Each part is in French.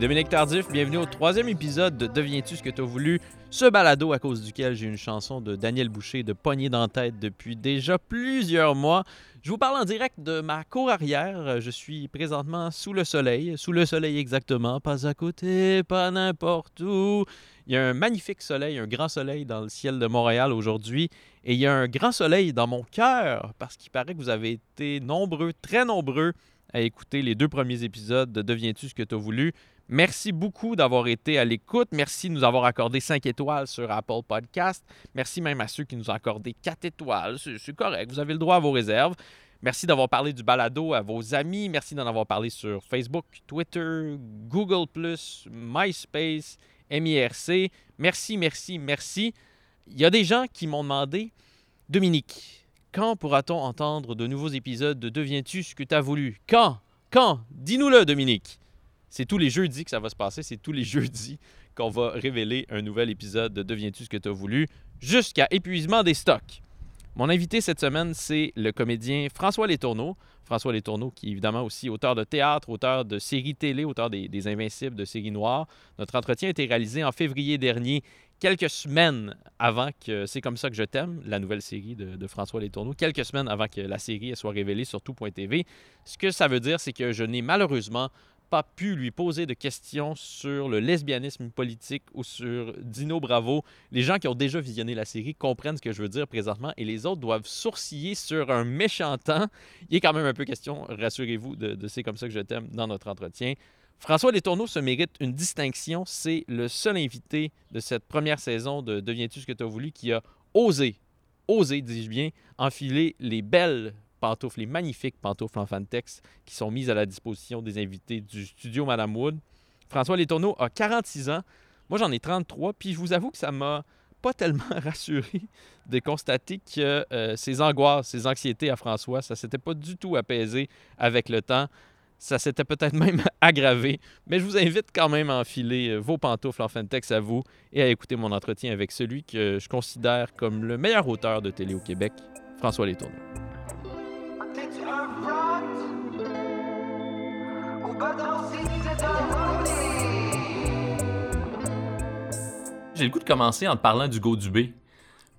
Dominique Tardif, bienvenue au troisième épisode de Deviens-tu ce que tu voulu, ce balado à cause duquel j'ai une chanson de Daniel Boucher de poignée dans tête depuis déjà plusieurs mois. Je vous parle en direct de ma cour arrière. Je suis présentement sous le soleil, sous le soleil exactement, pas à côté, pas n'importe où. Il y a un magnifique soleil, un grand soleil dans le ciel de Montréal aujourd'hui. Et il y a un grand soleil dans mon cœur parce qu'il paraît que vous avez été nombreux, très nombreux, à écouter les deux premiers épisodes de Deviens-tu ce que tu as voulu? Merci beaucoup d'avoir été à l'écoute. Merci de nous avoir accordé 5 étoiles sur Apple Podcast. Merci même à ceux qui nous ont accordé 4 étoiles. C'est correct, vous avez le droit à vos réserves. Merci d'avoir parlé du balado à vos amis. Merci d'en avoir parlé sur Facebook, Twitter, Google, MySpace, MIRC. Merci, merci, merci. Il y a des gens qui m'ont demandé Dominique, quand pourra-t-on entendre de nouveaux épisodes de Deviens-tu ce que tu as voulu? Quand? Quand? Dis-nous-le, Dominique. C'est tous les jeudis que ça va se passer. C'est tous les jeudis qu'on va révéler un nouvel épisode de Deviens-tu ce que tu as voulu jusqu'à épuisement des stocks. Mon invité cette semaine, c'est le comédien François Letourneau. François Letourneau, qui est évidemment aussi auteur de théâtre, auteur de séries télé, auteur des, Invincibles, de séries noires. Notre entretien a été réalisé en février dernier, quelques semaines avant que C'est comme ça que je t'aime, la nouvelle série de, de, François Letourneau, quelques semaines avant que la série soit révélée sur tout.tv. Ce que ça veut dire, c'est que je n'ai malheureusement pas pu lui poser de questions sur le lesbianisme politique ou sur Dino Bravo. Les gens qui ont déjà visionné la série comprennent ce que je veux dire présentement et les autres doivent sourciller sur un méchant temps. Il est quand même un peu question, rassurez-vous, de, C'est comme ça que je t'aime dans notre entretien. François Letourneau se mérite une distinction. C'est le seul invité de cette première saison de Deviens-tu ce que tu as voulu qui a osé, osé, dis-je bien, enfiler les belles pantoufles, les magnifiques pantoufles en Fantex qui sont mises à la disposition des invités du studio Madame Wood. François Letourneau a 46 ans. Moi, j'en ai 33. Puis je vous avoue que ça m'a pas tellement rassuré de constater que euh, ses angoisses, ses anxiétés à François, ça s'était pas du tout apaisé avec le temps. Ça s'était peut-être même aggravé. Mais je vous invite quand même à enfiler vos pantoufles en Fantex à vous et à écouter mon entretien avec celui que je considère comme le meilleur auteur de télé au Québec, François Letourneau. J'ai le goût de commencer en te parlant d'Hugo Dubé.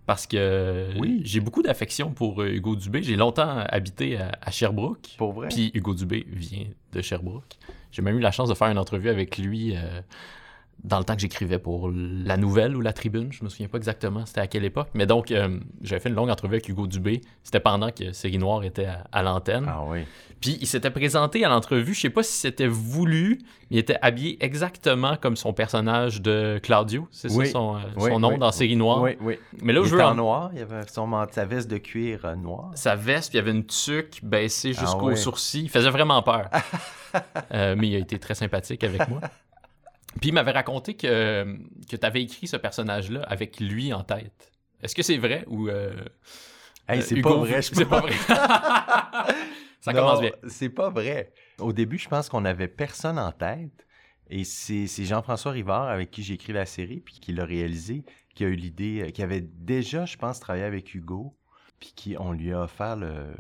Parce que oui. j'ai beaucoup d'affection pour Hugo Dubé. J'ai longtemps habité à, à Sherbrooke. Pour vrai? Puis Hugo Dubé vient de Sherbrooke. J'ai même eu la chance de faire une entrevue avec lui euh, dans le temps que j'écrivais pour La Nouvelle ou La Tribune. Je me souviens pas exactement c'était à quelle époque. Mais donc, euh, j'avais fait une longue entrevue avec Hugo Dubé. C'était pendant que Série Noire était à, à l'antenne. Ah oui. Puis il s'était présenté à l'entrevue. Je sais pas si c'était voulu, mais il était habillé exactement comme son personnage de Claudio. C'est oui. ça son, euh, oui, son nom oui. dans Série Noire? Oui, oui. Mais là, il je était veux en noir. Il avait son, sa veste de cuir euh, noir. Sa veste, puis il y avait une tuque baissée jusqu'au ouais. sourcil. Il faisait vraiment peur. Euh, mais il a été très sympathique avec moi. Puis il m'avait raconté que, que tu avais écrit ce personnage-là avec lui en tête. Est-ce que c'est vrai ou. Euh, Hey, c'est Hugo, pas vrai. je C'est pas vrai. Ça Non, commence bien. C'est pas vrai. Au début, je pense qu'on avait personne en tête. Et c'est c'est Jean-François Rivard avec qui j'ai écrit la série, puis qui l'a réalisé, qui a eu l'idée, euh, qui avait déjà, je pense, travaillé avec Hugo, puis qui on lui a offert le,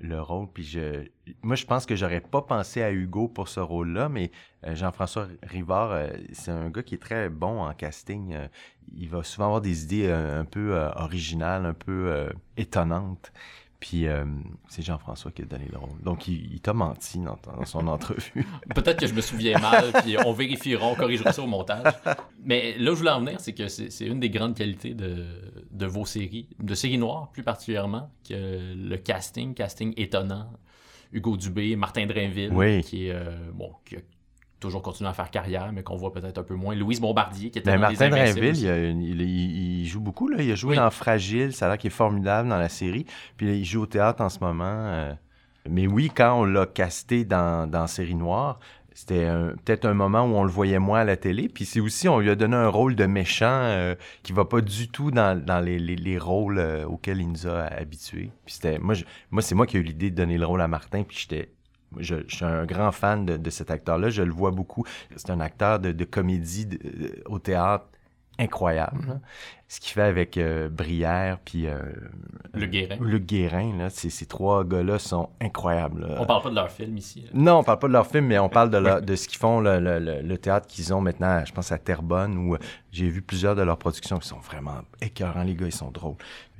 le rôle. Puis je, moi, je pense que j'aurais pas pensé à Hugo pour ce rôle-là, mais euh, Jean-François Rivard, euh, c'est un gars qui est très bon en casting. Euh, il va souvent avoir des idées un peu originales, un peu étonnantes. Puis euh, c'est Jean-François qui a donné le rôle. Donc il, il t'a menti dans, dans son entrevue. Peut-être que je me souviens mal, puis on vérifiera, on corrigera ça au montage. Mais là où je voulais en venir, c'est que c'est une des grandes qualités de, de vos séries, de séries noires plus particulièrement, que le casting, casting étonnant. Hugo Dubé, Martin Drainville, Oui. qui est euh, bon, qui a toujours continué à faire carrière, mais qu'on voit peut-être un peu moins. Louise Bombardier, qui était Ben, dans Martin Drainville, il, une- il- il- joue beaucoup. Là. Il a joué Oui. dans Fragile, ça a l'air qu'il est formidable dans la série. Puis là, il joue au théâtre en ce moment. euh. Mais oui, quand on l'a casté dans, dans Série Noire, c'était peut-être un moment où on le voyait moins à la télé. Puis c'est aussi, on lui a donné un rôle de méchant euh, qui va pas du tout dans, dans les, les- les rôles euh, auxquels il nous a habitués. Puis c'était, moi, je- moi c'est moi qui ai eu l'idée de donner le rôle à Martin. Puis j'étais je, je suis un grand fan de, cet acteur-là. Je le vois beaucoup. C'est un acteur de, comédie au théâtre incroyable. là. Ce qu'il fait avec euh, Brière puis euh, Le Guérin. Luc Guérin, là, ces, ces trois gars-là sont incroyables. là. On parle pas de leur film ici. là. Non, on parle pas de leur film, mais on parle de, leur- de ce qu'ils font, le, le- le- le théâtre qu'ils ont maintenant, je pense à Terrebonne, où euh, j'ai vu plusieurs de leurs productions qui sont vraiment écœurants, les gars, ils sont drôles.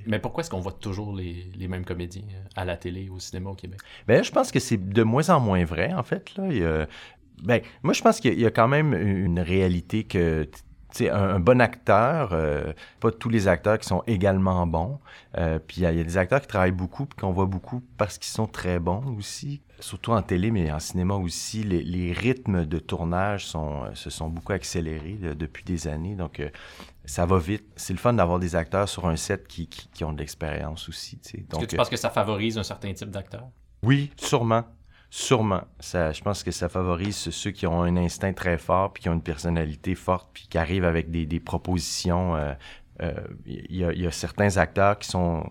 Mais pourquoi est-ce qu'on voit toujours les, les mêmes comédiens euh, à la télé, au cinéma au Québec? Ben, je pense que c'est de moins en moins vrai, en fait. Là. Il y a- ben, moi, je pense qu'il y a- quand même une réalité que, un, un bon acteur, euh, pas tous les acteurs qui sont également bons. Euh, puis il y, a il y a des acteurs qui travaillent beaucoup, puis qu'on voit beaucoup parce qu'ils sont très bons aussi. Surtout en télé, mais en cinéma aussi, les, les rythmes de tournage sont, euh, se sont beaucoup accélérés depuis des années. Donc, euh, ça va vite. C'est le fun d'avoir des acteurs sur un set qui, qui, qui ont de l'expérience aussi. Est-ce que tu penses que ça favorise un certain type d'acteur? oui, sûrement. Sûrement. Ça, je pense que ça favorise ceux qui ont un instinct très fort, puis qui ont une personnalité forte, puis qui arrivent avec des, des propositions. euh, euh, Il y, a, il y a certains acteurs qui sont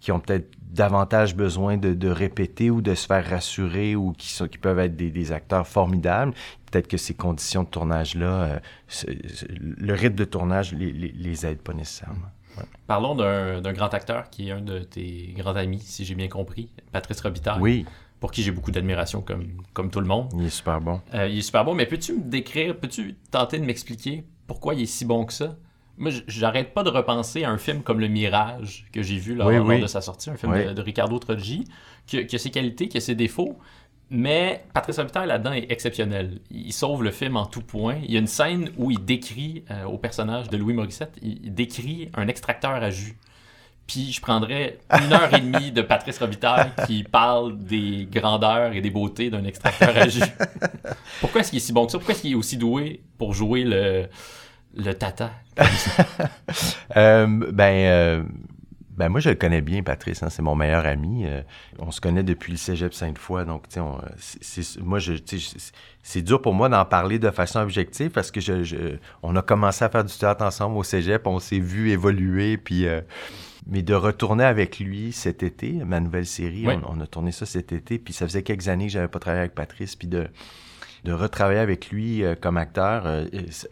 qui ont peut-être davantage besoin de, de répéter ou de se faire rassurer ou qui, sont, qui peuvent être des, des acteurs formidables. Peut-être que ces conditions de tournage-là, euh, le rythme de tournage les, les, les aide pas nécessairement. Parlons d'un d'un grand acteur qui est un de tes grands amis, si j'ai bien compris, Patrice Robitaille, Oui, pour qui j'ai beaucoup d'admiration comme, comme tout le monde. il est super bon. Euh, il est super bon, mais peux-tu me décrire, peux-tu tenter de m'expliquer pourquoi il est si bon que ça? Moi, j'arrête pas de repenser à un film comme Le Mirage que j'ai vu lors, Oui, lors oui. de sa sortie, un film Oui. de, de Ricardo Troggi, qui, a- qui a ses qualités, qui a ses défauts, mais Patrice Robitaille là-dedans est exceptionnel. Il sauve le film en tout point. Il y a une scène où il décrit euh, au personnage de Louis Morissette, il décrit un extracteur à jus. Puis je prendrais une heure et demie de Patrice Robitaille qui parle des grandeurs et des beautés d'un extracteur à jus. Pourquoi est-ce qu'il est si bon que ça? Pourquoi est-ce qu'il est aussi doué pour jouer le, le tata? Euh, ben, euh, ben moi je le connais bien, Patrice. hein, c'est mon meilleur ami. euh, on se connaît depuis le Cégep Sainte-Foy, donc tu sais, moi je, c'est- dur pour moi d'en parler de façon objective parce que je, je- on a commencé à faire du théâtre ensemble au Cégep, on s'est vu évoluer, puis mais de retourner avec lui cet été, ma nouvelle série, Oui. on, on a tourné ça cet été, puis ça faisait quelques années que j'avais pas travaillé avec Patrice, puis de de retravailler avec lui euh, comme acteur, euh,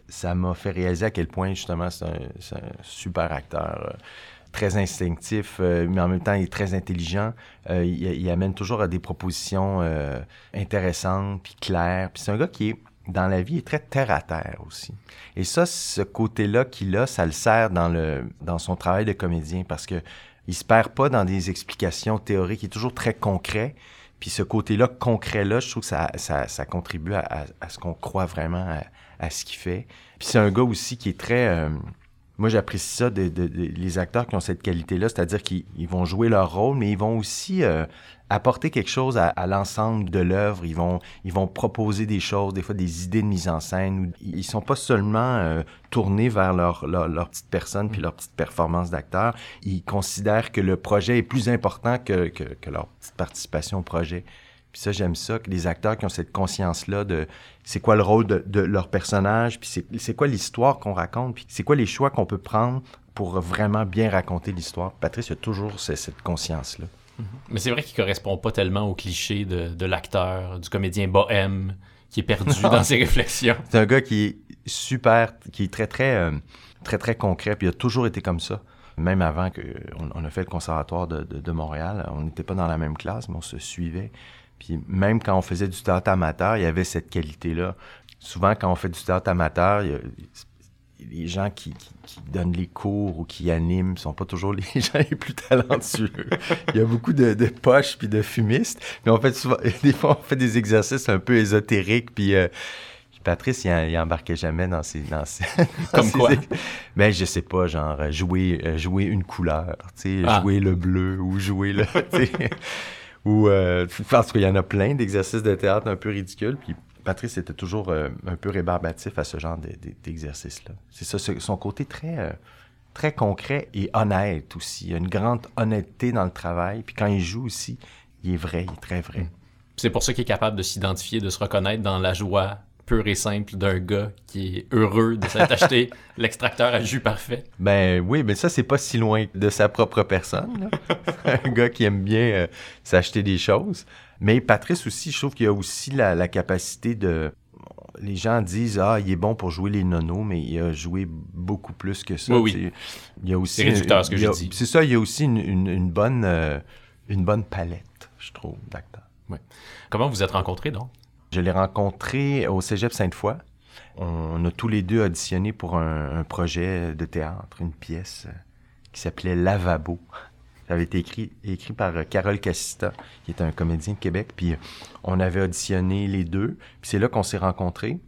ça- m'a fait réaliser à quel point justement c'est un, un super acteur. euh, très instinctif, mais en même temps, il est très intelligent. Il, il amène toujours à des propositions intéressantes, puis claires. Puis c'est un gars qui est, dans la vie, est très terre-à-terre aussi. Et ça, ce côté-là qu'il a, ça le sert dans, le, dans son travail de comédien parce que il se perd pas dans des explications théoriques, il est toujours très concret. Puis ce côté-là, concret-là, je trouve que ça, ça, ça contribue à, à- à ce qu'on croit vraiment à, à ce qu'il fait. Puis c'est un gars aussi qui est très... euh, moi, j'apprécie ça, de, de- de- les acteurs qui ont cette qualité-là, c'est-à-dire qu'ils ils vont jouer leur rôle, mais ils vont aussi euh, apporter quelque chose à, à l'ensemble de l'œuvre. Ils vont, ils vont proposer des choses, des fois des idées de mise en scène. Ils sont pas seulement euh, tournés vers leur, leur, leur petite personne puis leur petite performance d'acteur. Ils considèrent que le projet est plus important que, que, que leur petite participation au projet. Puis ça, j'aime ça, que les acteurs qui ont cette conscience-là de c'est quoi le rôle de, de leur personnage, puis c'est quoi l'histoire qu'on raconte, puis c'est quoi les choix qu'on peut prendre pour vraiment bien raconter l'histoire. Patrice a toujours ce- cette conscience-là. Mais c'est vrai qu'il correspond pas tellement au cliché de, de l'acteur, du comédien bohème qui est perdu dans ses réflexions. C'est un gars qui est super, qui est très, très, euh, très, très concret, puis il a toujours été comme ça. Même avant qu'on on a fait le conservatoire de, de- de Montréal, on n'était pas dans la même classe, mais on se suivait. Puis même quand on faisait du théâtre amateur, il y avait cette qualité-là. Souvent, quand on fait du théâtre amateur, il y a- les gens qui, qui- qui donnent les cours ou qui animent ne sont pas toujours les gens les plus talentueux. Il y a beaucoup de, de poches puis de fumistes, mais on fait souvent, des fois, on fait des exercices un peu ésotériques, puis euh, Patrice, il, il embarquait jamais dans ces... Dans dans Comme quoi? Ben, je sais pas, genre, jouer, euh, jouer une couleur, tu sais, Ah. jouer le bleu ou jouer le... ou, euh, pense qu'il y en a plein d'exercices de théâtre un peu ridicules, puis Patrice était toujours euh, un peu rébarbatif à ce genre de- de- d'exercice-là. C'est ça, ce- son côté très, euh, très concret et honnête aussi. Il y a une grande honnêteté dans le travail, puis quand il joue aussi, il est vrai, il est très vrai. C'est pour ça qu'il est capable de s'identifier, de se reconnaître dans la joie pure et simple d'un gars qui est heureux de s'être acheté l'extracteur à jus parfait. Ben oui, mais ça, c'est pas si loin de sa propre personne. là. un gars qui aime bien euh, s'acheter des choses. Mais Patrice aussi, je trouve qu'il a aussi la, la capacité de... les gens disent ah il est bon pour jouer les nonos, mais il a joué beaucoup plus que ça. Oui, oui. Il y a aussi C'est réducteur, ce que j'ai dit. C'est ça, il y a aussi une, une- une bonne euh, une bonne palette, je trouve, d'acteurs. Comment vous êtes rencontrés, donc? Je l'ai rencontré au Cégep Sainte-Foy. On a tous les deux auditionné pour un, un projet de théâtre, une pièce euh, qui s'appelait Lavabo. Ça avait été écrit, écrit par euh, Carole Cassista, qui est un comédien de Québec. Puis euh, on avait auditionné les deux. Puis c'est là qu'on s'est rencontrés.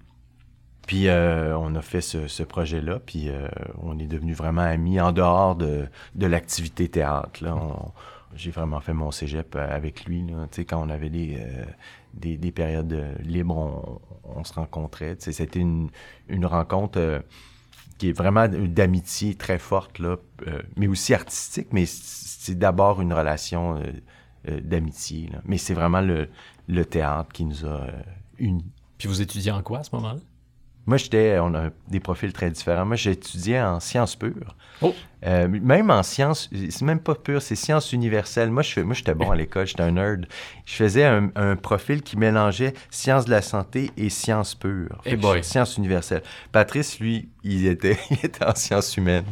Puis euh, on a fait ce, ce projet-là. Puis euh, on est devenus vraiment amis en dehors de, de l'activité théâtre. J'ai vraiment fait mon cégep euh, avec lui. Là. Quand on avait des, euh, des, des périodes libres, on, on se rencontrait. C'était une, une rencontre qui est vraiment d'amitié très forte, là, euh, mais aussi artistique, mais c'est d'abord une relation euh, euh, d'amitié. Mais c'est vraiment le, le théâtre qui nous a euh, unis. Puis vous étudiez en quoi à ce moment-là? Moi, j'étais, on a des profils très différents. Moi, j'étudiais en sciences pures. Oh! Euh, même en sciences, c'est même pas pur, c'est sciences universelles. Moi, je moi, j'étais bon à l'école, j'étais un nerd. Je faisais un, un profil qui mélangeait sciences de la santé et sciences pures. Boy. je- Sciences universelles. Patrice, lui, il était, il était en sciences humaines.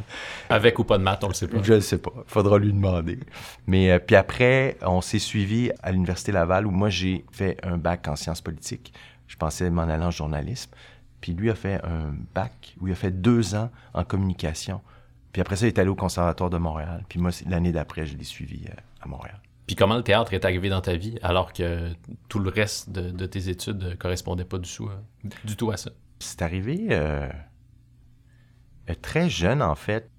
Avec ou pas de maths, on le sait pas. Je ne sais pas. Faudra lui demander. Mais euh, puis après, on s'est suivi à l'Université Laval où moi, j'ai fait un bac en sciences politiques. Je pensais m'en aller en journalisme. Puis lui a fait un bac où il a fait deux ans en communication. Puis après ça, il est allé au Conservatoire de Montréal. Puis moi, l'année d'après, je l'ai suivi euh, à Montréal. Puis comment le théâtre est arrivé dans ta vie alors que tout le reste de, de tes études ne correspondait pas du tout, à- du tout à ça? C'est arrivé euh, euh, très jeune, en fait.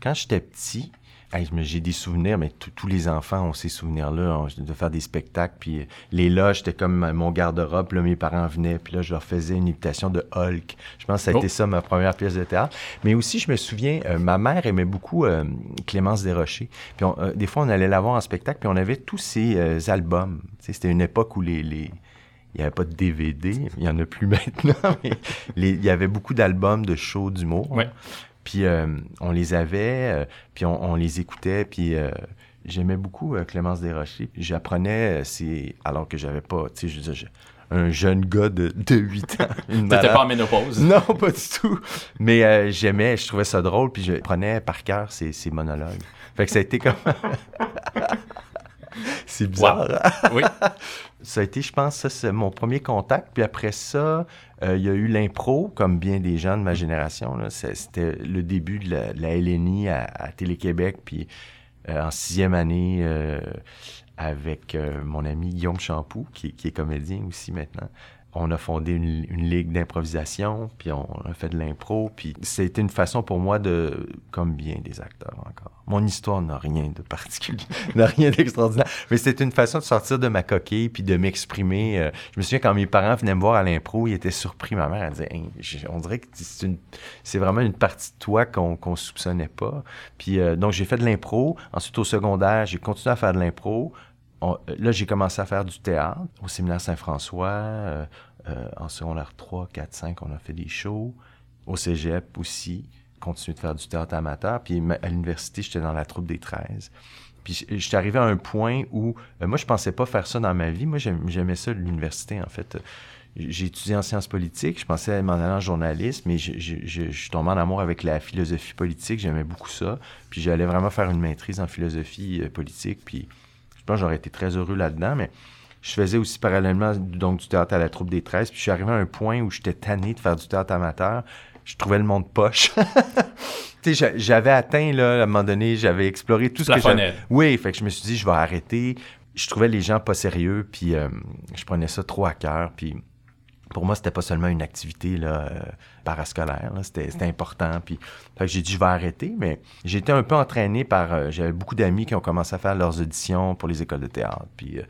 Quand j'étais petit, hey, j'ai des souvenirs, mais tous- les enfants ont ces souvenirs-là, de faire des spectacles. Puis euh, les loges, c'était comme mon garde-robe. Là, mes parents venaient, puis là, je leur faisais une imitation de Hulk. Je pense que ça a Oh. été ça, ma première pièce de théâtre. Mais aussi, je me souviens, euh, ma mère aimait beaucoup euh, Clémence Desrochers. Puis on- euh, des fois, on allait la voir en spectacle, puis on avait tous ses euh, albums. C'était une époque où les... les il n'y avait pas de DVD, il n'y en a plus maintenant, mais les- il y avait beaucoup d'albums de shows d'humour. Ouais. Puis euh, on les avait, euh, puis on, on les écoutait, puis euh, j'aimais beaucoup Clémence Desrochers. J'apprenais, c'est alors que j'avais pas, tu sais, je un jeune gars de, de 8 ans. T'étais pas en ménopause? Non, pas du tout. Mais j'aimais, je trouvais ça drôle, puis je prenais par cœur ses monologues. Fait que ça a été comme... c'est bizarre. hein? Oui. Ça a été, je pense, ça, c'est mon premier contact. Puis après ça, euh, il y a eu l'impro, comme bien des gens de ma génération. là. C'était le début de la, de la LNI à, à Télé-Québec. Puis euh, en sixième année, euh, avec mon ami Guillaume Champoux, qui, qui est comédien aussi maintenant, on a fondé une, ligue d'improvisation, puis on a fait de l'impro. Puis c'était une façon pour moi de, comme bien des acteurs encore. Mon histoire n'a rien de particulier, n'a rien d'extraordinaire. Mais c'était une façon de sortir de ma coquille puis de m'exprimer. Euh, je me souviens quand mes parents venaient me voir à l'impro, ils étaient surpris. Ma mère, elle disait, on dirait que c'est vraiment une partie de toi qu'on qu'on soupçonnait pas. Puis euh, donc j'ai fait de l'impro. Ensuite au secondaire, j'ai continué à faire de l'impro. Euh, là, j'ai commencé à faire du théâtre au séminaire Saint-François. euh, euh, en secondaire 3, 4, 5, on a fait des shows. Au cégep aussi, continué de faire du théâtre amateur. Puis à l'université, j'étais dans la troupe des 13. Puis j'étais arrivé à un point où, euh, moi, je pensais pas faire ça dans ma vie. Moi, j'aim- j'aimais ça, l'université, en fait. J'ai étudié en sciences politiques. Je pensais m'en aller en journalisme, mais je, je, je, suis tombé en amour avec la philosophie politique. J'aimais beaucoup ça. Puis j'allais vraiment faire une maîtrise en philosophie euh, politique. Puis pense que j'aurais été très heureux là-dedans, mais je faisais aussi parallèlement donc du théâtre à la troupe des 13. Puis je suis arrivé à un point où j'étais tanné de faire du théâtre amateur. Je trouvais le monde poche. tu sais, j'a- j'avais atteint, là, à un moment donné, j'avais exploré tout ce que j'avais. Oui, fait que je me suis dit, je vais arrêter. Je trouvais les gens pas sérieux, puis euh, je prenais ça trop à cœur. Puis pour moi, c'était pas seulement une activité là, euh, parascolaire, c'était important. Puis j'ai dit, je vais arrêter, mais j'ai été un peu entraîné par. euh, J'avais beaucoup d'amis qui ont commencé à faire leurs auditions pour les écoles de théâtre. Puis euh,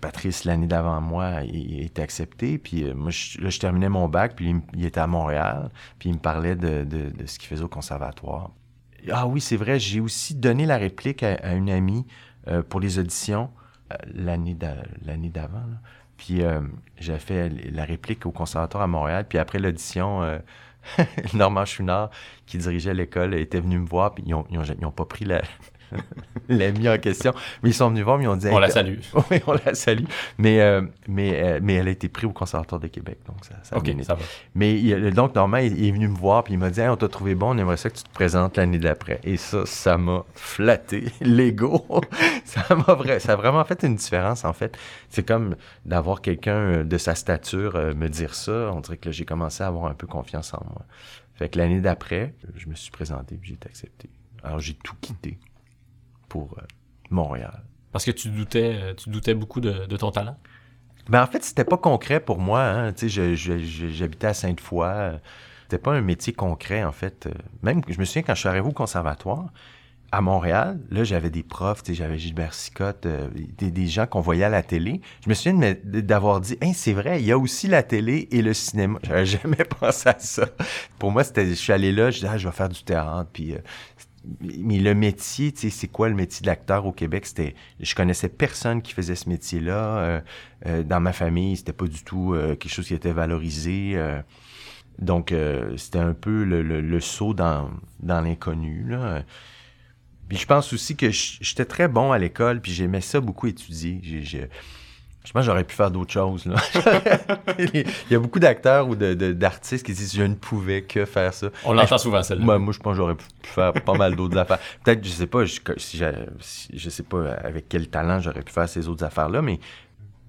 Patrice, l'année d'avant moi, il, était accepté. Puis euh, moi, je, là, je terminais mon bac, puis il, était à Montréal, puis il me parlait de, de- de ce qu'il faisait au conservatoire. Ah oui, c'est vrai, j'ai aussi donné la réplique à, à une amie pour les auditions l'année d'avant. Puis euh, j'ai fait la réplique au conservatoire à Montréal. Puis après l'audition, euh, Normand Chouinard, qui dirigeait l'école, était venu me voir. Puis ils n'ont ils ont, ils ont pas pris la, l'ami en question. Mais ils sont venus voir, mais ils ont dit... On la salue. oui, on la salue. Mais, euh, mais, euh, mais elle a été prise au Conservatoire de Québec, donc ça, ça va. Mais il- donc, Normand, il, est venu me voir, puis il m'a dit Hey, on t'a trouvé bon, on aimerait ça que tu te présentes l'année d'après. Et ça, ça m'a flatté, l'ego. ça m'a vra- ça a vraiment fait une différence, en fait. C'est comme d'avoir quelqu'un euh, de sa stature euh, me dire ça. On dirait que j'ai commencé à avoir un peu confiance en moi. Fait que l'année d'après, je me suis présenté, puis j'ai été accepté. Alors, j'ai tout quitté pour euh, Montréal. Parce que tu doutais, euh, tu doutais beaucoup de, de ton talent? Ben, en fait, c'était pas concret pour moi. Hein. J'habitais à Sainte-Foy. C'était pas un métier concret, en fait. Même, je me souviens, quand je suis arrivé au conservatoire, à Montréal, là, j'avais des profs, j'avais Gilbert Sicotte, euh, des, des gens qu'on voyait à la télé. Je me souviens d'avoir dit, hey, c'est vrai, il y a aussi la télé et le cinéma. J'avais jamais pensé à ça. Pour moi, c'était, je suis allé là, je disais, ah, je vais faire du théâtre, puis... euh, mais le métier, tu sais, c'est quoi le métier d'acteur au Québec? C'était, je connaissais personne qui faisait ce métier-là. Euh, euh, dans ma famille, c'était pas du tout euh, quelque chose qui était valorisé. euh. donc, c'était un peu le, le- le saut dans, dans l'inconnu. Puis je pense aussi que j'étais très bon à l'école, puis j'aimais ça beaucoup étudier. J'ai- je pense que j'aurais pu faire d'autres choses. Là. Il y a beaucoup d'acteurs ou d'artistes qui disent je ne pouvais que faire ça. On l'entend souvent, celle-là. Moi, moi, je pense que j'aurais pu faire pas mal d'autres affaires. Peut-être, je sais pas, je, si j'ai- si- je sais pas avec quel talent j'aurais pu faire ces autres affaires-là, mais,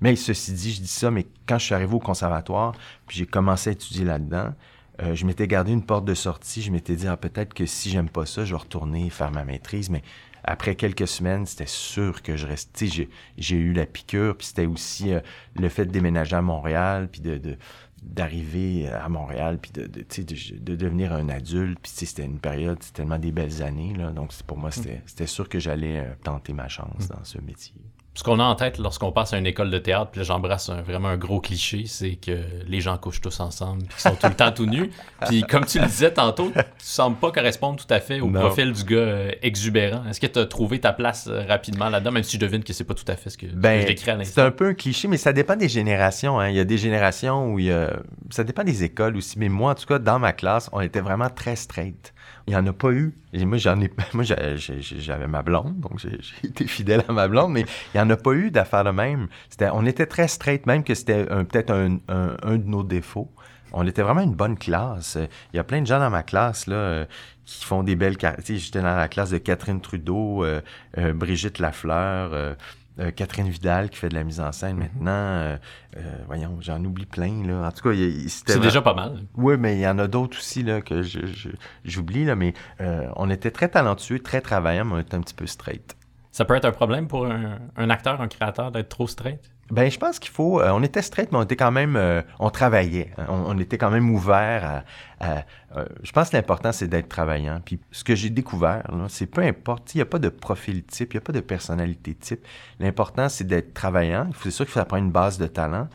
mais ceci dit, je dis ça, mais quand je suis arrivé au conservatoire, puis j'ai commencé à étudier là-dedans, euh, je m'étais gardé une porte de sortie. Je m'étais dit, ah, peut-être que si j'aime pas ça, je vais retourner faire ma maîtrise, mais après quelques semaines, c'était sûr que je restais. J'ai, j'ai eu la piqûre, puis c'était aussi euh, le fait de déménager à Montréal, puis de, de- d'arriver à Montréal, puis de, de, tu sais, de, de devenir un adulte. Puis tu sais, c'était une période, c'était tellement des belles années. Là, donc c'est- pour moi, c'était, c'était sûr que j'allais euh, tenter ma chance dans ce métier. Ce qu'on a en tête lorsqu'on passe à une école de théâtre, puis là j'embrasse un- vraiment un gros cliché, c'est que les gens couchent tous ensemble, puis qu'ils sont tout le temps tout nus. Puis comme tu le disais tantôt, tu sembles pas correspondre tout à fait au Non. profil du gars euh, exubérant. Est-ce que tu as trouvé ta place euh, rapidement là-dedans, même si je devine que c'est pas tout à fait ce que, Ben, je décris à c'est l'instant? un peu un cliché, mais ça dépend des générations. hein. Il y a des générations où il y a... Ça dépend des écoles aussi. Mais moi, en tout cas, dans ma classe, on était vraiment très straight. Il n'y en a pas eu. Moi, j'en ai... moi j'avais ma blonde, donc j'ai été fidèle à ma blonde, mais il n'y en a pas eu d'affaires de même. C'était... On était très straight, même que c'était peut-être un, un- de nos défauts. On était vraiment une bonne classe. Il y a plein de gens dans ma classe là, qui font des belles... car- Tu sais, j'étais dans la classe de Catherine Trudeau, euh, euh, Brigitte Lafleur... euh, euh, Catherine Vidal qui fait de la mise en scène maintenant. euh, euh, voyons, j'en oublie plein. Là. En tout cas, c'était C'est déjà pas mal. Oui, mais il y en a d'autres aussi là, que je- je- j'oublie. là, mais euh, on était très talentueux, très travaillants, mais on était un petit peu straight. Ça peut être un problème pour un, un acteur, un créateur d'être trop straight? Ben, je pense qu'il faut. euh, on était straight, mais on était quand même. euh, on travaillait. hein. On, on était quand même ouvert à. à- euh, je pense que l'important, c'est d'être travaillant. Puis ce que j'ai découvert, c'est peu importe. Il n'y a pas de profil type, il n'y a pas de personnalité type. L'important, c'est d'être travaillant. C'est sûr qu'il faut apprendre une base de talent.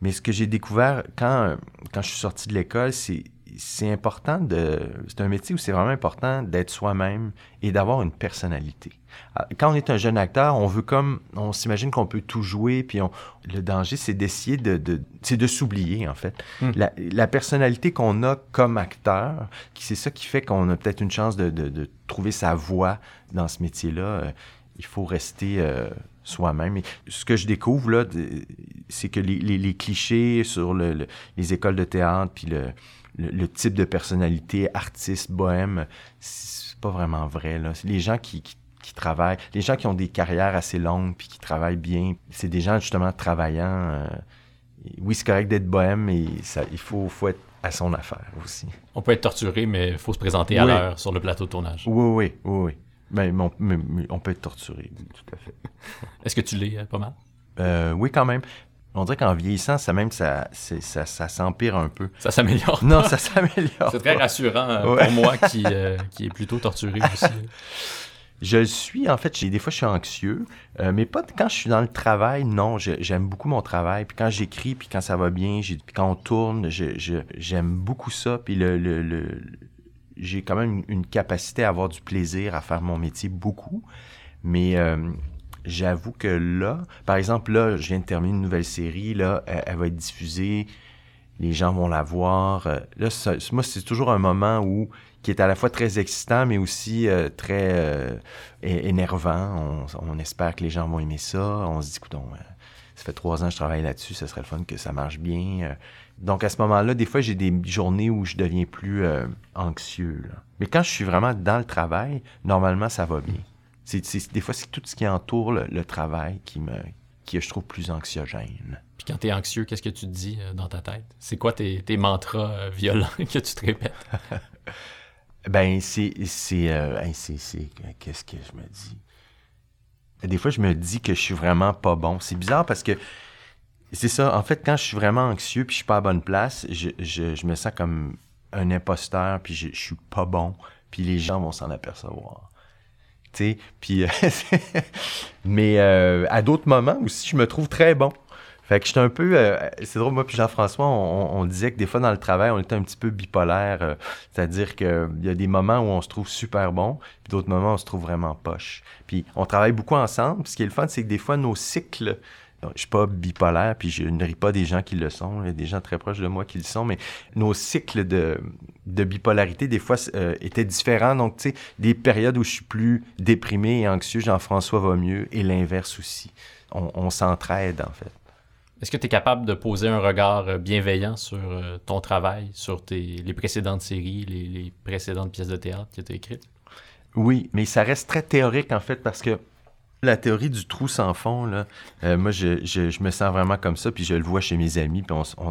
Mais ce que j'ai découvert quand, quand je suis sorti de l'école, c'est c'est important de. C'est un métier où c'est vraiment important d'être soi-même et d'avoir une personnalité. Ah, Quand on est un jeune acteur, on veut comme. On s'imagine qu'on peut tout jouer, puis on, le danger, c'est d'essayer de. de c'est de s'oublier, en fait. Hmm. La, la personnalité qu'on a comme acteur, c'est ça qui fait qu'on a peut-être une chance de, de- de trouver sa voie dans ce métier-là. Euh, il faut rester euh, soi-même. Ce que je découvre, là, c'est que les, les- les clichés sur le- le- les écoles de théâtre, puis le, le- le type de personnalité, artiste, bohème, c'est pas vraiment vrai. Là. Les gens qui, qui- qui travaillent, les gens qui ont des carrières assez longues, puis qui travaillent bien, c'est des gens justement travaillants. euh, oui, c'est correct d'être bohème, mais ça, il faut, faut être à son affaire aussi. On peut être torturé, mais il faut se présenter à l'heure sur le plateau de tournage. Oui, oui, oui, oui. Ben, mais on, mais- mais on peut être torturé, tout à fait. Est-ce que tu l'es euh, pas mal? Euh, oui, quand même. On dirait qu'en vieillissant, ça même, ça, ça, ça s'empire un peu. Ça s'améliore. Non, ça s'améliore. C'est très rassurant euh, Ouais. pour moi qui, euh, qui est plutôt torturé aussi. Je le suis, en fait, des fois, je suis anxieux, euh, mais pas quand je suis dans le travail, non, j'aime beaucoup mon travail. Puis quand j'écris, puis quand ça va bien, puis quand on tourne, j'aime beaucoup ça. Puis le, le- le- j'ai quand même une, une capacité à avoir du plaisir à faire mon métier beaucoup. Mais j'avoue que là, par exemple, là, je viens de terminer une nouvelle série, là, elle, elle va être diffusée, les gens vont la voir. Euh, Là, ça- moi, c'est toujours un moment où qui est à la fois très excitant, mais aussi euh, très euh, énervant. On, espère que les gens vont aimer ça. On se dit, écoute, ça fait trois ans que je travaille là-dessus, ce serait le fun que ça marche bien. Euh, Donc à ce moment-là, des fois, j'ai des journées où je deviens plus euh, anxieux. Mais quand je suis vraiment dans le travail, normalement, ça va bien. C'est, des fois, c'est tout ce qui entoure le, le travail qui me, qui je trouve plus anxiogène. Puis quand t'es anxieux, qu'est-ce que tu te dis euh, dans ta tête? C'est quoi tes, tes mantras euh, violents que tu te répètes? Ben, c'est. c'est, euh, Qu'est-ce que je me dis? Des fois, je me dis que je suis vraiment pas bon. C'est bizarre parce que. C'est ça. En fait, quand je suis vraiment anxieux puis je suis pas à bonne place, je, je, je me sens comme un imposteur puis je, je suis pas bon. Puis les gens vont s'en apercevoir. Euh, mais euh, à d'autres moments aussi, je me trouve très bon. Fait que j'étais un peu. euh, c'est drôle, moi puis Jean-François, on, disait que des fois dans le travail, on était un petit peu bipolaire. c'est-à-dire qu'il y a des moments où on se trouve super bon, puis d'autres moments où on se trouve vraiment poche. Puis on travaille beaucoup ensemble. Puis ce qui est le fun, c'est que des fois, nos cycles. Je suis pas bipolaire, puis je ne ris pas des gens qui le sont. Il y a des gens très proches de moi qui le sont, mais nos cycles de, de bipolarité, des fois, euh, étaient différents. Donc, tu sais, des périodes où je suis plus déprimé et anxieux, Jean-François va mieux, et l'inverse aussi. On, on s'entraide, en fait. Est-ce que tu es capable de poser un regard euh, bienveillant sur euh, ton travail, sur tes, les précédentes séries, les, les précédentes pièces de théâtre que tu as écrites? Oui, mais ça reste très théorique en fait parce que la théorie du trou sans fond, là, euh, moi je, je, je me sens vraiment comme ça, puis je le vois chez mes amis, puis on, on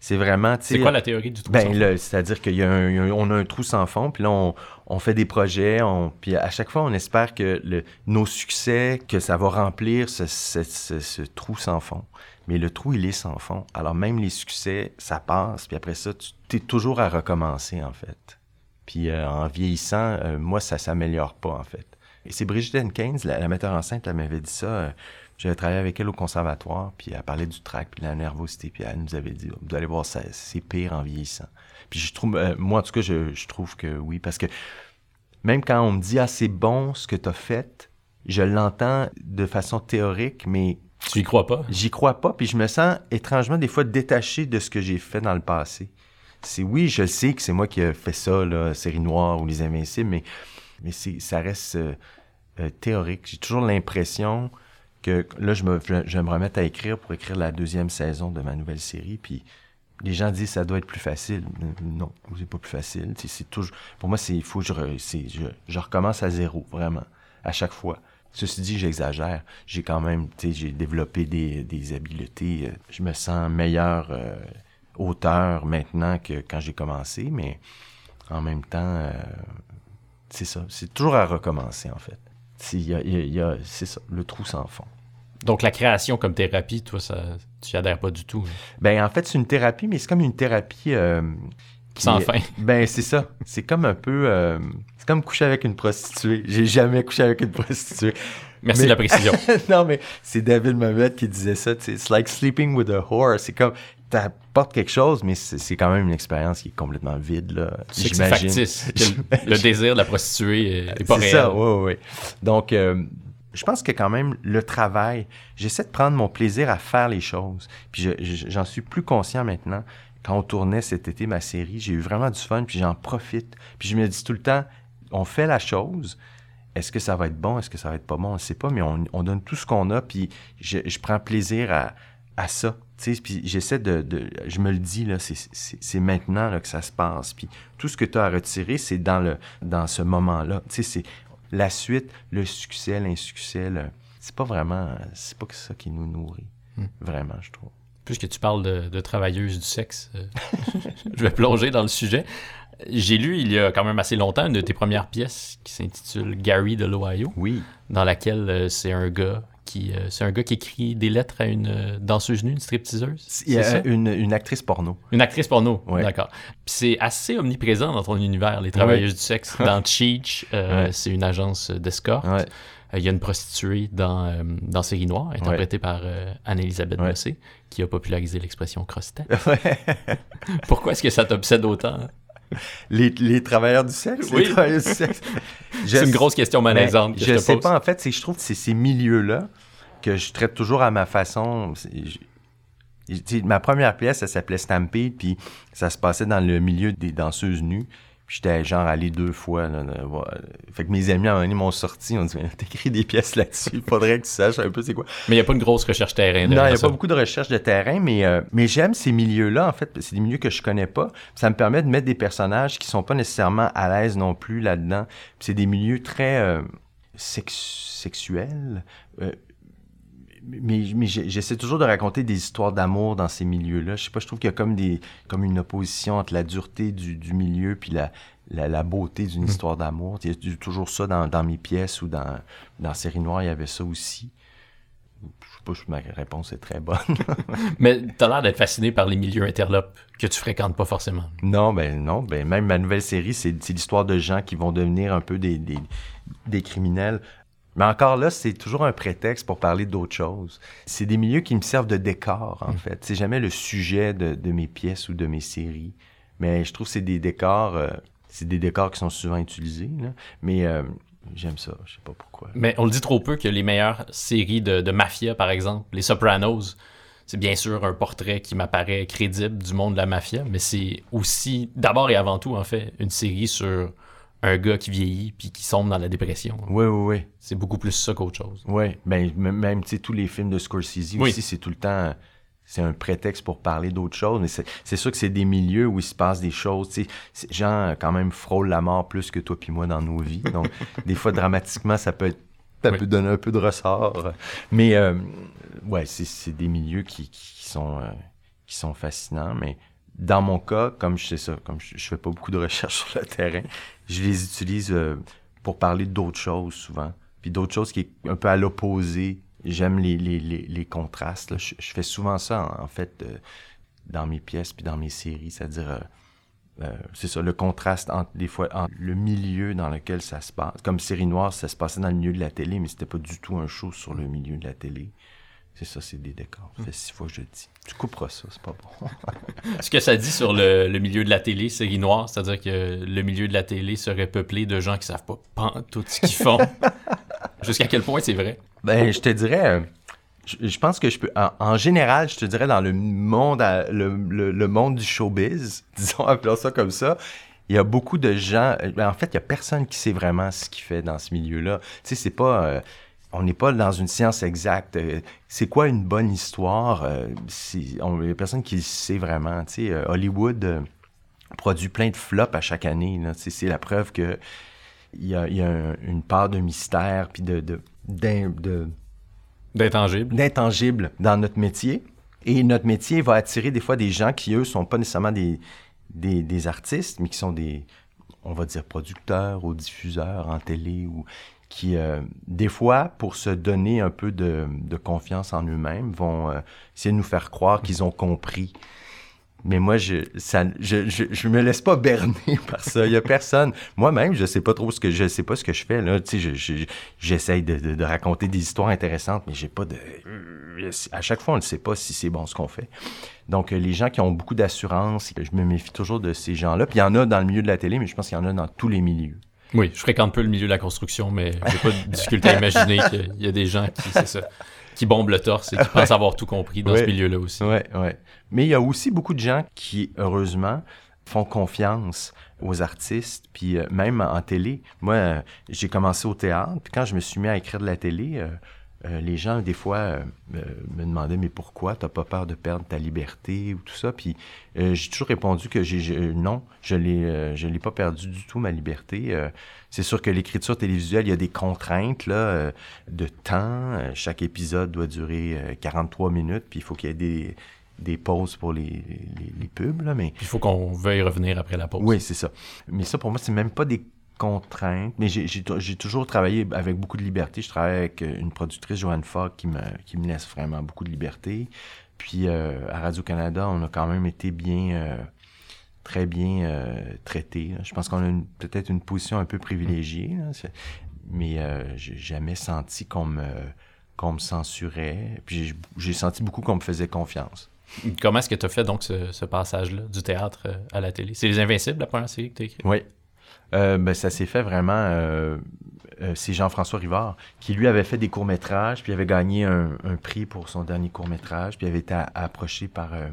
c'est vraiment, C'est quoi la théorie du trou sans ben fond? là, c'est-à-dire qu'il y a a un- on a un trou sans fond, puis là on, on fait des projets, on, puis à chaque fois on espère que le, nos succès, que ça va remplir ce, ce- ce- ce trou sans fond. Mais le trou il est sans fond. Alors même les succès, ça passe, puis après ça, tu es toujours à recommencer en fait. Puis euh, en vieillissant, euh, moi ça s'améliore pas en fait. Et c'est Brigitte Henkins, la, la metteur en scène, elle m'avait dit ça. euh, j'avais travaillé avec elle au conservatoire, puis elle parlait du trac, puis de la nervosité, puis elle nous avait dit, vous allez voir, c'est pire en vieillissant. Puis je trouve, euh, moi en tout cas, je, je trouve que oui, parce que même quand on me dit, ah, c'est bon ce que tu as fait, je l'entends de façon théorique, mais Tu y crois pas? j'y crois pas, puis je me sens étrangement des fois détaché de ce que j'ai fait dans le passé. C'est oui, je le sais que c'est moi qui ai fait ça, là, Série Noire ou Les Invincibles, mais, mais ça reste euh, euh, théorique. J'ai toujours l'impression que là, je, me, je, me remettre à écrire pour écrire la deuxième saison de ma nouvelle série, puis les gens disent ça doit être plus facile. Non, c'est pas plus facile. C'est, toujours, pour moi, c'est, il faut que je, je, je recommence à zéro, vraiment, à chaque fois. Ceci dit, j'exagère. J'ai quand même, tu sais, j'ai développé des, des habiletés. Je me sens meilleur euh, auteur maintenant que quand j'ai commencé, mais en même temps, euh, c'est ça. C'est toujours à recommencer, en fait. C'est, y a- y a- ça, le trou sans fond. Donc la création comme thérapie, toi, ça, tu y adhères pas du tout. hein? Ben, en fait, c'est une thérapie, mais c'est comme une thérapie. euh, qui Sans fin. Ben, c'est ça. C'est comme un peu. euh, c'est comme coucher avec une prostituée. J'ai jamais couché avec une prostituée. Merci Mais- de la précision. non, mais c'est David Mamet qui disait ça. It's like sleeping with a whore. C'est comme. T'apportes quelque chose, mais c'est c'est quand même une expérience qui est complètement vide, là. Tu sais que c'est factice. le, désir de la prostituée est, est pas C'est réel. ça, oui, oui. Donc, euh, je pense que quand même, le travail, j'essaie de prendre mon plaisir à faire les choses. Puis je- je- j'en suis plus conscient maintenant. Quand on tournait cet été ma série, j'ai eu vraiment du fun, puis j'en profite. Puis je me dis tout le temps, on fait la chose. Est-ce que ça va être bon? Est-ce que ça va être pas bon? On ne sait pas, mais on, on donne tout ce qu'on a, puis je, je prends plaisir à, à ça. Tu sais, puis j'essaie de, de- Je me le dis, là, c'est- c'est c'est maintenant là, que ça se passe. Puis tout ce que tu as à retirer, c'est dans, le, dans ce moment-là. Tu sais, c'est la suite, le succès, l'insuccès. le- C'est pas vraiment... C'est pas que ça qui nous nourrit. Hmm. Vraiment, je trouve. Puisque tu parles de, de travailleuses du sexe, euh, je vais plonger dans le sujet. J'ai lu il y a quand même assez longtemps une de tes premières pièces qui s'intitule Gary de l'Ohio, Oui. dans laquelle euh, c'est un gars qui euh, c'est un gars qui écrit des lettres à une euh, danseuse nue, une stripteaseuse. Il y a une, une actrice porno. Une actrice porno, Ouais. d'accord. Puis c'est assez omniprésent dans ton univers, les travailleuses du sexe. Dans Cheech, euh, Ouais. c'est une agence d'escorte. Il y a une prostituée dans, dans Série Noire, interprétée par Anne-Elisabeth. Bossé, qui a popularisé l'expression cross-tête. Ouais. Pourquoi est-ce que ça t'obsède autant? les, les travailleurs du sexe. Oui. Les travailleurs du sexe. Je C'est une grosse question malaisante que je te sais pose. pas, en fait, c'est je trouve que c'est ces milieux-là que je traite toujours à ma façon. Je- ma première pièce, ça s'appelait Stampede, puis ça se passait dans le milieu des danseuses nues. J'étais genre allé deux fois. Là, là, voilà. Fait que mes amis, à un moment donné, m'ont sorti. On dit T'écris des pièces là-dessus. Il faudrait que tu saches un peu c'est quoi. Mais il n'y a pas une grosse recherche terrain. Non, il n'y a ça. pas beaucoup de recherche de terrain, mais, euh, mais j'aime ces milieux-là, en fait. C'est des milieux que je connais pas. Ça me permet de mettre des personnages qui sont pas nécessairement à l'aise non plus là-dedans. C'est des milieux très euh, sex- sexuels. euh, mais j'essaie toujours de raconter des histoires d'amour dans ces milieux-là. Je sais pas, je trouve qu'il y a comme, des, comme une opposition entre la dureté du, du milieu puis la, la, la beauté d'une histoire d'amour. Il y a toujours ça dans, dans mes pièces ou dans, dans Série Noire, il y avait ça aussi. Je sais pas, je- ma réponse est très bonne. Mais tu as l'air d'être fasciné par les milieux interlopes que tu fréquentes pas forcément. non, ben non, ben même ma nouvelle série, c'est c'est l'histoire de gens qui vont devenir un peu des, des, des criminels. Mais encore là, c'est toujours un prétexte pour parler d'autres choses. C'est des milieux qui me servent de décor, en fait. C'est jamais le sujet de, de mes pièces ou de mes séries. Mais je trouve que c'est des décors, euh, c'est des décors qui sont souvent utilisés. là. Mais euh, j'aime ça, je sais pas pourquoi. Mais on le dit trop peu que les meilleures séries de, de mafia, par exemple, les Sopranos, c'est bien sûr un portrait qui m'apparaît crédible du monde de la mafia, mais c'est aussi, d'abord et avant tout, en fait, une série sur un gars qui vieillit puis qui sombre dans la dépression. Oui, oui, oui. C'est beaucoup plus ça qu'autre chose. Oui, ben, même, tu sais, tous les films de Scorsese Oui. aussi, c'est tout le temps, c'est un prétexte pour parler d'autres choses, mais c'est sûr que c'est des milieux où il se passe des choses, tu sais, gens euh, quand même frôlent la mort plus que toi puis moi dans nos vies, donc des fois, dramatiquement, ça peut être, ça Oui. peut donner un peu de ressort, mais euh, ouais, c'est- c'est des milieux qui, qui sont, euh, qui sont fascinants, mais dans mon cas, comme je sais ça, comme je, fais pas beaucoup de recherches sur le terrain, je les utilise euh, pour parler d'autres choses souvent. Puis d'autres choses qui est un peu à l'opposé. J'aime les, les, les, contrastes. là. Je, fais souvent ça, en, fait, euh, dans mes pièces puis dans mes séries. C'est-à-dire, euh, c'est ça, le contraste entre, des fois, entre le milieu dans lequel ça se passe. Comme Série Noire, ça se passait dans le milieu de la télé, mais c'était pas du tout un show sur le milieu de la télé. C'est ça, c'est des décors. Ça fait six fois je le dis. Tu couperas ça, c'est pas bon. Ce que ça dit sur le, le milieu de la télé, série noire, c'est-à-dire que le milieu de la télé serait peuplé de gens qui savent pas tout ce qu'ils font. Jusqu'à quel point c'est vrai? Ben, je te dirais, je, je pense que je peux, en, en général, je te dirais dans le monde, à- le, le- le monde du showbiz, disons, appelons ça comme ça, il y a beaucoup de gens, ben, en fait, il y a personne qui sait vraiment ce qu'il fait dans ce milieu-là. Tu sais, c'est pas, euh, on n'est pas dans une science exacte. Euh, C'est quoi une bonne histoire? Euh, on- Il a personne qui le sait vraiment. Tu sais, euh, Hollywood produit plein de flops à chaque année. là. Tu sais, C'est la preuve que il y a, il y a un- une part de mystère puis de, de, d'in- de, D'intangible. d'intangible dans notre métier. Et notre métier va attirer des fois des gens qui, eux, sont pas nécessairement des, des, des artistes, mais qui sont des, on va dire, producteurs ou diffuseurs en télé ou qui, euh, des fois, pour se donner un peu de, de confiance en eux-mêmes, vont euh, essayer de nous faire croire qu'ils ont compris. Mais moi, je, ça, je, je, je me laisse pas berner par ça. Il y a personne. Moi-même, je sais pas trop ce que je sais pas ce que je fais là. Tu sais, je- je- j'essaye de, de, de raconter des histoires intéressantes, mais j'ai pas de. À chaque fois, on ne sait pas si c'est bon ce qu'on fait. Donc, euh, les gens qui ont beaucoup d'assurance, je me méfie toujours de ces gens-là. Puis il y en a dans le milieu de la télé, mais je pense qu'il y en a dans tous les milieux. Oui, je fréquente peu le milieu de la construction, mais j'ai pas de difficulté à imaginer qu'il y a des gens qui, c'est ça, qui bombent le torse et qui pensent avoir tout compris dans ce Ouais. milieu-là aussi. Ouais, ouais. Mais il y a aussi beaucoup de gens qui, heureusement, font confiance aux artistes, puis euh, même en télé. Moi, euh, j'ai commencé au théâtre, puis quand je me suis mis à écrire de la télé, euh, euh, les gens, des fois, euh, me demandaient, mais pourquoi t'as pas peur de perdre ta liberté ou tout ça? Puis euh, j'ai toujours répondu que j'ai, non, je l'ai, je l'ai pas perdu du tout, ma liberté. C'est sûr que l'écriture télévisuelle, il y a des contraintes là, de temps. Chaque épisode doit durer euh, 43 minutes, puis il faut qu'il y ait des, des pauses pour les, les, les pubs, là, mais Puis il faut qu'on veuille revenir après la pause. oui, c'est ça. Mais ça, pour moi, c'est même pas des contraintes. Mais j'ai- toujours travaillé avec beaucoup de liberté. Je travaille avec euh, une productrice, Joanne Fogg, qui me, qui me laisse vraiment beaucoup de liberté. Puis euh, à Radio-Canada, on a quand même été bien, euh, très bien euh, traités. là. Je pense qu'on a peut-être une position un peu privilégiée. là. Mais j'ai jamais senti qu'on me, qu'on me censurait. Puis j'ai- senti beaucoup qu'on me faisait confiance. Comment est-ce que tu as fait donc ce, ce passage-là du théâtre à la télé? C'est Les Invincibles, la première série que tu as écrite? Oui. Euh, ben, ça s'est fait vraiment. euh, euh, c'est Jean-François Rivard qui, lui, avait fait des courts-métrages, puis avait gagné un, prix pour son dernier court-métrage, puis avait été approché par euh,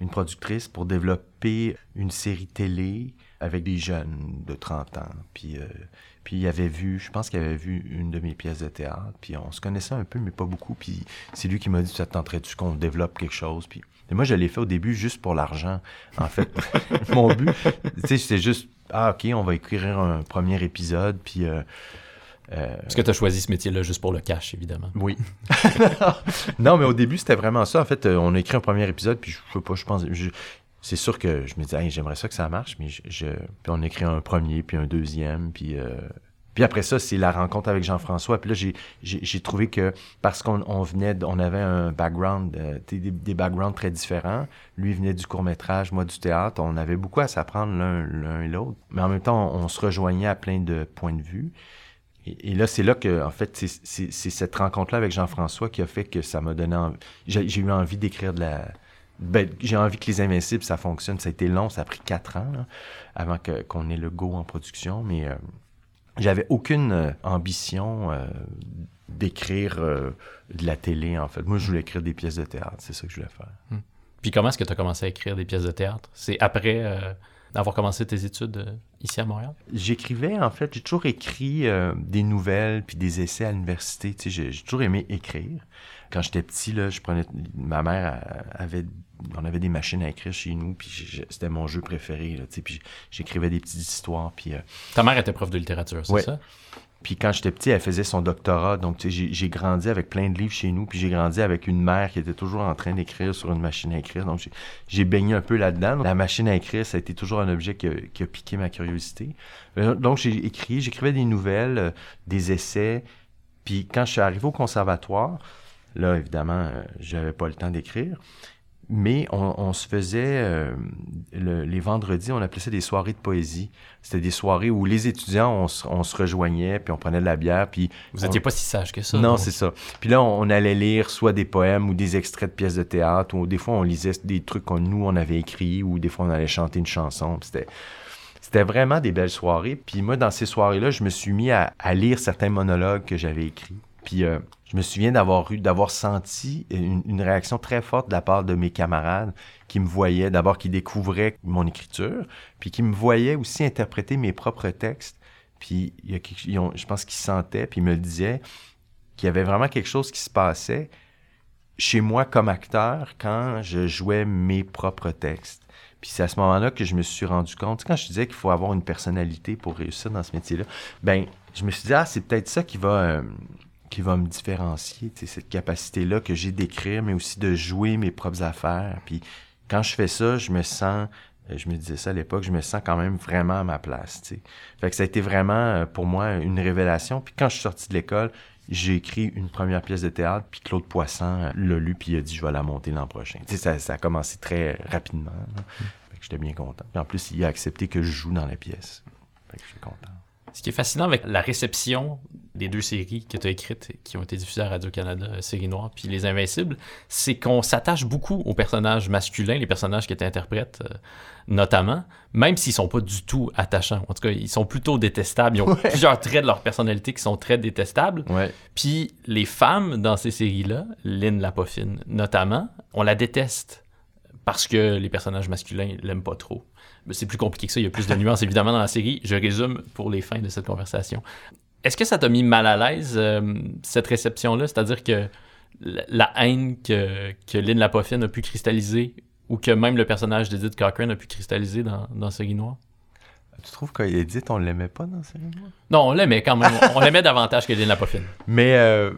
une productrice pour développer une série télé avec des jeunes de 30 ans. Puis, puis il avait vu, je pense qu'il avait vu une de mes pièces de théâtre. Puis on se connaissait un peu, mais pas beaucoup. Puis c'est lui qui m'a dit, ça te tenterait-tu qu'on développe quelque chose? Puis et moi, je l'ai fait au début juste pour l'argent. En fait, mon but, tu sais, c'était juste, ah, OK, on va écrire un premier épisode, puis... Euh, euh, Est-ce que tu as choisi ce métier-là juste pour le cash, évidemment? Oui. non, mais au début, c'était vraiment ça. En fait, euh, on a écrit un premier épisode, puis je sais pas, je pense... c'est sûr que je me disais, j'aimerais ça que ça marche, mais je, puis on a écrit un premier, puis un deuxième, puis puis après ça, c'est la rencontre avec Jean-François. Puis là, j'ai trouvé que parce qu'on venait, on avait un background, euh, des, backgrounds très différents. Lui venait du court-métrage, moi du théâtre. On avait beaucoup à s'apprendre l'un et l'autre. Mais en même temps, on, se rejoignait à plein de points de vue. Et, là, c'est là que, en fait, c'est cette rencontre-là avec Jean-François qui a fait que ça m'a donné envie. J'ai eu envie d'écrire de la. Ben, j'ai envie que les Invincibles, ça fonctionne. Ça a été long, ça a pris quatre ans avant qu'on ait le go en production. Mais. Euh, j'avais aucune euh, ambition euh, d'écrire euh, de la télé, en fait. Moi, je voulais écrire des pièces de théâtre. C'est ça que je voulais faire. Hmm. Puis comment est-ce que tu as commencé à écrire des pièces de théâtre? C'est après avoir commencé tes études ici à Montréal? J'écrivais, en fait, j'ai toujours écrit des nouvelles puis des essais à l'université. Tu sais, j'ai toujours aimé écrire. Quand j'étais petit, là, je prenais... Ma mère avait on avait des machines à écrire chez nous, puis c'était mon jeu préféré, là, puis j'écrivais des petites histoires, puis... Euh, Ta mère était prof de littérature, c'est ça? Puis quand j'étais petit, elle faisait son doctorat, donc j'ai grandi avec plein de livres chez nous, puis j'ai grandi avec une mère qui était toujours en train d'écrire sur une machine à écrire, donc j'ai baigné un peu là-dedans. La machine à écrire, ça a été toujours un objet qui a, piqué ma curiosité. Euh, donc j'ai écrit, j'écrivais des nouvelles, euh, des essais, puis quand je suis arrivé au conservatoire, là, évidemment, j'avais pas le temps d'écrire, mais on, se faisait, euh, les vendredis, on appelait ça des soirées de poésie. C'était des soirées où les étudiants, on se, rejoignait, puis on prenait de la bière, puis... Vous n'étiez pas si sage que ça. Non, c'est ça. Puis là, on, allait lire soit des poèmes ou des extraits de pièces de théâtre, ou des fois, on lisait des trucs que nous, on avait écrits, ou des fois, on allait chanter une chanson. C'était... C'était vraiment des belles soirées. Puis moi, dans ces soirées-là, je me suis mis à, lire certains monologues que j'avais écrits. Puis euh, je me souviens d'avoir eu, d'avoir senti une, réaction très forte de la part de mes camarades qui me voyaient, d'abord qui découvraient mon écriture, puis qui me voyaient aussi interpréter mes propres textes. Puis il je pense qu'ils sentaient, puis me disaient, qu'il y avait vraiment quelque chose qui se passait chez moi comme acteur quand je jouais mes propres textes. Puis c'est à ce moment-là que je me suis rendu compte, quand je disais qu'il faut avoir une personnalité pour réussir dans ce métier-là, ben je me suis dit, ah, c'est peut-être ça qui va... Euh, qui va me différencier, cette capacité-là que j'ai d'écrire, mais aussi de jouer mes propres affaires. Puis quand je fais ça, je me sens, euh, je me disais ça à l'époque, je me sens quand même vraiment à ma place. T'sais. Fait que ça a été vraiment euh, pour moi une révélation. Puis quand je suis sorti de l'école, j'ai écrit une première pièce de théâtre, puis Claude Poisson l'a lu, puis il a dit je vais la monter l'an prochain. Ça, ça a commencé très rapidement. Fait que j'étais bien content. Puis en plus, il a accepté que je joue dans la pièce. Fait que je suis content. Ce qui est fascinant avec la réception des deux séries que tu as écrites qui ont été diffusées à Radio-Canada, euh, Série Noire puis Les Invincibles, c'est qu'on s'attache beaucoup aux personnages masculins, les personnages qui étaient interprètes euh, notamment, même s'ils sont pas du tout attachants. En tout cas, ils sont plutôt détestables. Ils ont plusieurs traits de leur personnalité qui sont très détestables. Puis les femmes dans ces séries-là, Lynn Lapoffine notamment, on la déteste parce que les personnages masculins l'aiment pas trop c'est plus compliqué que ça, il y a plus de nuances évidemment dans la série. Je résume pour les fins de cette conversation. Est-ce que ça t'a mis mal à l'aise, euh, cette réception-là? C'est-à-dire que la haine que, que Lynn Lapoffine a pu cristalliser ou que même le personnage d'Edith Cochrane a pu cristalliser dans, dans Série Noire? Tu trouves qu'Edith, on l'aimait pas dans Série Noire? Non, on l'aimait quand même. on l'aimait davantage que Lynn Lapoffine. Mais euh,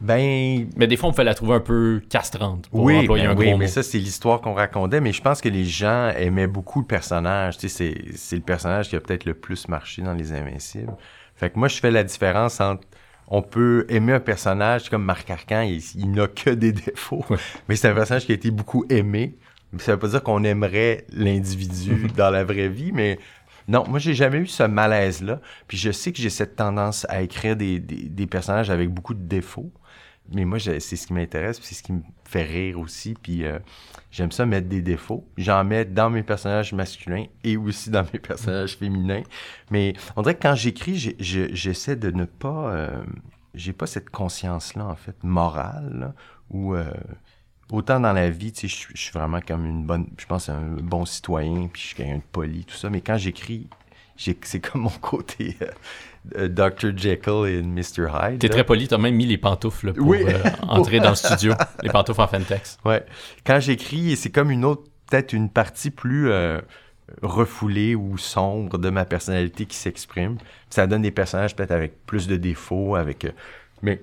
ben. Mais des fois, on peut la trouver un peu castrante. Pour oui, employer ben un oui mais ça, c'est l'histoire qu'on racontait. Mais je pense que les gens aimaient beaucoup le personnage. Tu sais, c'est le personnage qui a peut-être le plus marché dans Les Invincibles. Fait que moi, je fais la différence entre. On peut aimer un personnage comme Marc Arcan, il, n'a que des défauts. Mais c'est un personnage qui a été beaucoup aimé. Ça veut pas dire qu'on aimerait l'individu dans la vraie vie, mais non, moi, j'ai jamais eu ce malaise-là. Puis je sais que j'ai cette tendance à écrire des, des personnages avec beaucoup de défauts mais moi, c'est ce qui m'intéresse, c'est ce qui me fait rire aussi. Puis euh, j'aime ça mettre des défauts. J'en mets dans mes personnages masculins et aussi dans mes personnages féminins. Mais on dirait que quand j'écris, j'essaie de ne pas. Euh, j'ai pas cette conscience-là, en fait, morale, où, euh, autant dans la vie, tu sais, je suis- vraiment comme une bonne, je pense un bon citoyen, puis je suis quelqu'un de poli, tout ça. Mais quand j'écris, c'est comme mon côté Dr. Jekyll et Mr. Hyde. T'es très poli, t'as même mis les pantoufles là, pour Oui. euh, entrer dans le studio. Les pantoufles en Fentex. Ouais. Quand j'écris, c'est comme une autre, peut-être une partie plus euh, refoulée ou sombre de ma personnalité qui s'exprime. Ça donne des personnages peut-être avec plus de défauts, avec. euh, mais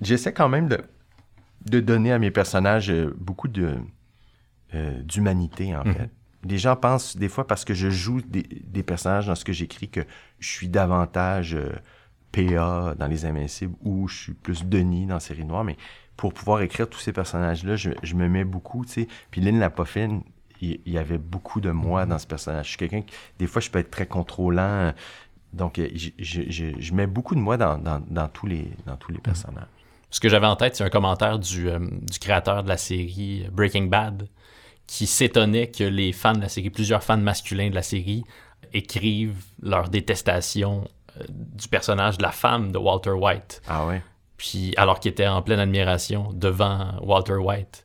j'essaie quand même de, de donner à mes personnages euh, beaucoup de euh, d'humanité en Mhm. fait. Les gens pensent des fois parce que je joue des, personnages dans ce que j'écris que je suis davantage euh, PA dans Les Invincibles ou je suis plus Denis dans Série Noire, mais pour pouvoir écrire tous ces personnages-là, je, me mets beaucoup, tu sais. Puis Lynn Lapoffine, il y, avait beaucoup de moi dans ce personnage. Je suis quelqu'un qui, des fois, je peux être très contrôlant. Donc, euh, je, mets beaucoup de moi dans, tous, les, personnages. Ce que j'avais en tête, c'est un commentaire du, euh, du créateur de la série Breaking Bad qui s'étonnait que les fans de la série, plusieurs fans masculins de la série, écrivent leur détestation euh, du personnage de la femme de Walter White. Ah ouais? puis alors qu'il était en pleine admiration devant Walter White.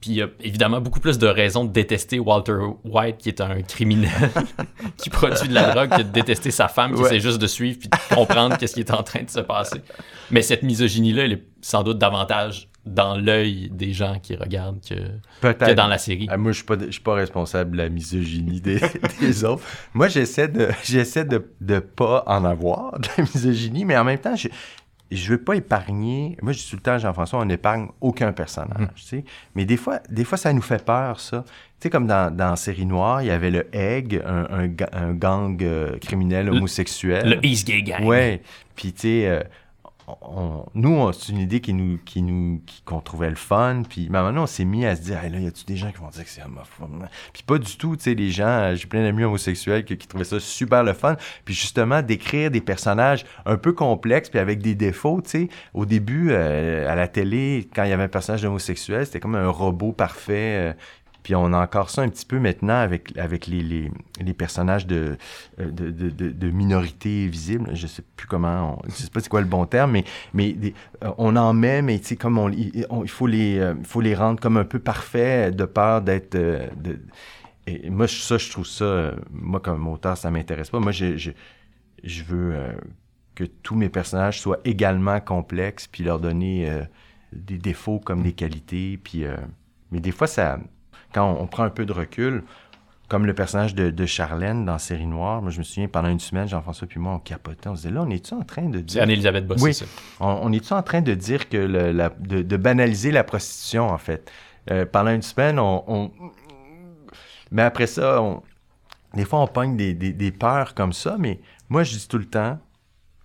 Puis il y a évidemment beaucoup plus de raisons de détester Walter White, qui est un criminel qui produit de la drogue, que de détester sa femme, qui Ouais. essaie juste de suivre puis de comprendre qu'est-ce qui est en train de se passer. Mais cette misogynie-là, elle est sans doute davantage dans l'œil des gens qui regardent que, dans la série. Ah, moi, je suis pas, je suis pas responsable de la misogynie des, des autres. Moi, j'essaie de, j'essaie de, de pas en avoir de la misogynie, mais en même temps, je, je veux pas épargner. Moi, je dis tout le temps Jean-François, on n'épargne aucun personnage, tu sais. Mais des fois, des fois, ça nous fait peur, ça. Tu sais, comme dans, dans Série Noire, il y avait le Egg, un, un, ga- un gang euh, criminel Le- homosexuel. Le East Gay Gang. Ouais. Puis, tu sais, euh, on- nous, c'est une idée qui nous, qui nous, qu'on trouvait le fun. Puis, maintenant, on s'est mis à se dire, hey, là, y a-tu des gens qui vont dire que c'est homophobe? Puis, pas du tout, tu sais, les gens, euh, j'ai plein d'amis homosexuels qui, qui trouvaient ça super le fun. Puis, justement, d'écrire des personnages un peu complexes, puis avec des défauts, tu sais. Au début, euh, à la télé, quand il y avait un personnage homosexuel, c'était comme un robot parfait. euh, puis on a encore ça un petit peu maintenant avec, avec les, les, personnages de, euh, de, de, de, minorités visibles. Je sais plus comment, on, je sais pas c'est quoi le bon terme, mais, mais euh, on en met, mais tu sais, comme on, il faut les, euh, faut les rendre comme un peu parfaits de peur d'être... moi, ça, je trouve ça, moi, comme auteur, ça m'intéresse pas. Moi, je, je, veux que tous mes personnages soient également complexes, puis leur donner des défauts comme des qualités, puis... mais des fois, ça, quand on, on prend un peu de recul, comme le personnage de, de Charlène dans Série Noire, moi je me souviens pendant une semaine, Jean-François puis moi on capotait, on se disait là on est-tu en train de dire, Anne-Elisabeth Bossé, Oui. ça. on, on est-tu en train de dire que le- la- de, de banaliser la prostitution en fait? Euh, pendant une semaine, on, on- mais après ça, on... des fois on pogne des, des, des peurs comme ça, mais moi je dis tout le temps,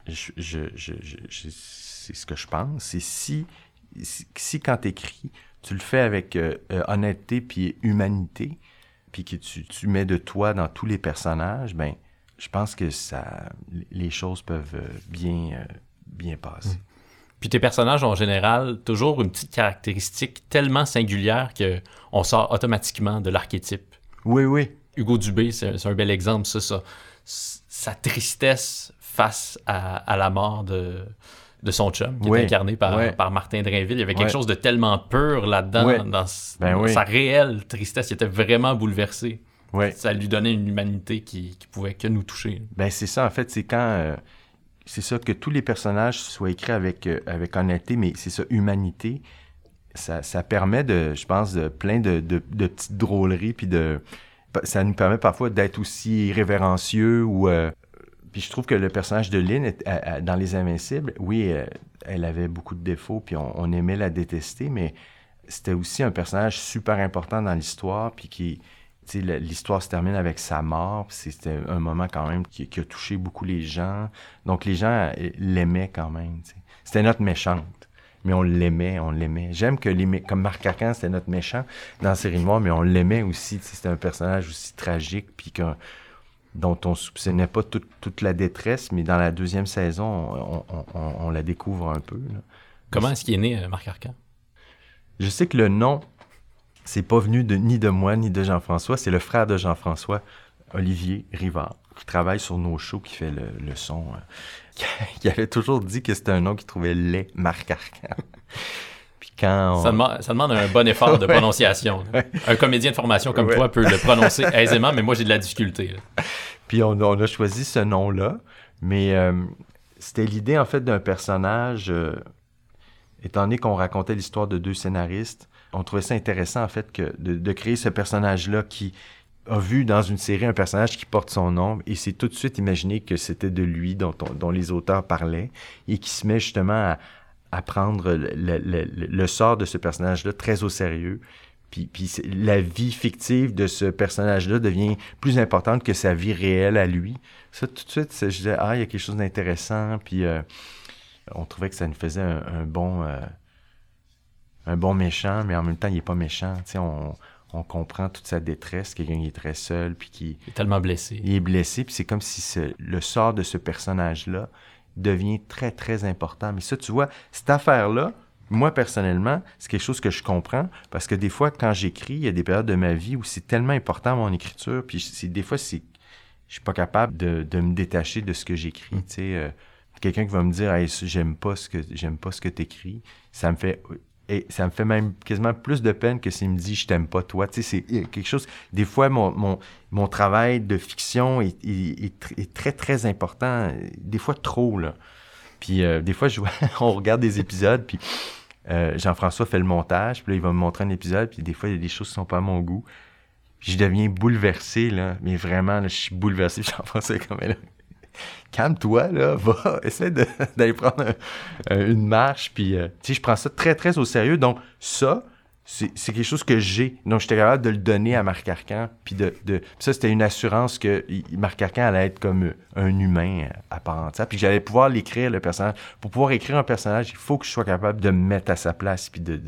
je, je, je, je- je- c'est ce que je pense, c'est si, si, si quand t'écris, tu le fais avec euh, euh, honnêteté puis humanité, puis que tu, tu mets de toi dans tous les personnages, ben, je pense que ça, les choses peuvent euh, bien, euh, bien passer. Puis tes personnages ont en général toujours une petite caractéristique tellement singulière que on sort automatiquement de l'archétype. Oui, oui. Hugo Dubé, c'est un bel exemple, ça, ça. Sa tristesse face à, à la mort de, de son chum, qui est incarné par, Martin Drainville. Il y avait quelque chose de tellement pur là-dedans, dans, Ben sa réelle tristesse. Il était vraiment bouleversé. Ça lui donnait une humanité qui, qui pouvait que nous toucher. Ben, c'est ça, en fait, c'est quand. euh, c'est ça, que tous les personnages soient écrits avec, euh, avec honnêteté, mais c'est ça, humanité. Ça, ça permet de, je pense, de plein de, de, de petites drôleries, puis de. Ça nous permet parfois d'être aussi révérencieux ou. euh, puis je trouve que le personnage de Lynn, dans Les Invincibles, oui, euh, elle avait beaucoup de défauts, puis on, aimait la détester, mais c'était aussi un personnage super important dans l'histoire, puis qui, tu sais, l'histoire se termine avec sa mort, c'était un moment quand même qui, a touché beaucoup les gens. Donc les gens euh, l'aimaient quand même. C'était notre méchante, mais on l'aimait, on l'aimait. J'aime que les comme Marc Arcan, c'était notre méchant dans série noire, mais on l'aimait aussi. C'était un personnage aussi tragique, puis qu'on- dont on soupçonnait pas toute, toute la détresse, mais dans la deuxième saison, on, on- on- on la découvre un peu. là. Comment est-ce qu'il est né, euh, Marc Arcan? Je sais que le nom, c'est pas venu de, ni de moi ni de Jean-François, c'est le frère de Jean-François, Olivier Rivard, qui travaille sur nos shows, qui fait le, le son. euh, qui avait toujours dit que c'était un nom qu'il trouvait laid, Marc Arcan. Puis quand on- Ça, demande, ça demande un bon effort de prononciation. Un comédien de formation comme Ouais. toi peut le prononcer aisément, mais moi j'ai de la difficulté. là. Puis on, on a choisi ce nom-là, mais euh, c'était l'idée en fait d'un personnage, euh, étant donné qu'on racontait l'histoire de deux scénaristes, on trouvait ça intéressant en fait que de, de créer ce personnage-là qui a vu dans une série un personnage qui porte son nom et s'est tout de suite imaginé que c'était de lui dont, on- dont les auteurs parlaient et qui se met justement à, à prendre le, le- le- le sort de ce personnage-là très au sérieux. Puis, la vie fictive de ce personnage-là devient plus importante que sa vie réelle à lui. Ça, tout de suite, je disais, ah, il y a quelque chose d'intéressant. Puis euh, on trouvait que ça nous faisait un, un bon, euh, un bon méchant, mais en même temps, il est pas méchant. Tu sais, on, on comprend toute sa détresse, quelqu'un qui est très seul, puis qui Il est tellement blessé. il est blessé, puis c'est comme si ce- le sort de ce personnage-là devient très, très important. Mais ça, tu vois, cette affaire-là, moi, personnellement, c'est quelque chose que je comprends, parce que des fois, quand j'écris, il y a des périodes de ma vie où c'est tellement important, mon écriture, puis c'est, des fois, c'est, je suis pas capable de, me détacher de ce que j'écris, tu sais. euh, quelqu'un qui va me dire, hey, j'aime pas ce que, j'aime pas ce que t'écris, ça me fait... Et ça me fait même quasiment plus de peine que s'il me dit je t'aime pas toi. Tu sais, c'est quelque chose. Des fois, mon, mon, mon travail de fiction est, est- est tr- est très, très important. Des fois, trop, là. Puis euh, des fois, je on regarde des épisodes, puis euh, Jean-François fait le montage, puis là, il va me montrer un épisode, puis des fois, il y a des choses qui sont pas à mon goût. Puis je deviens bouleversé, là. Mais vraiment, là, je suis bouleversé. Jean-François comme, là, calme-toi, là, va, essaie d'aller prendre un- une marche, puis, euh, je prends ça très, très au sérieux. Donc, ça, c'est quelque chose que j'ai. Donc, j'étais capable de le donner à Marc Arcan. Puis, de, ça, c'était une assurance que Marc Arcan allait être comme un humain à part entière. Puis, j'allais pouvoir l'écrire, le personnage. Pour pouvoir écrire un personnage, il faut que je sois capable de me mettre à sa place. Puis, de,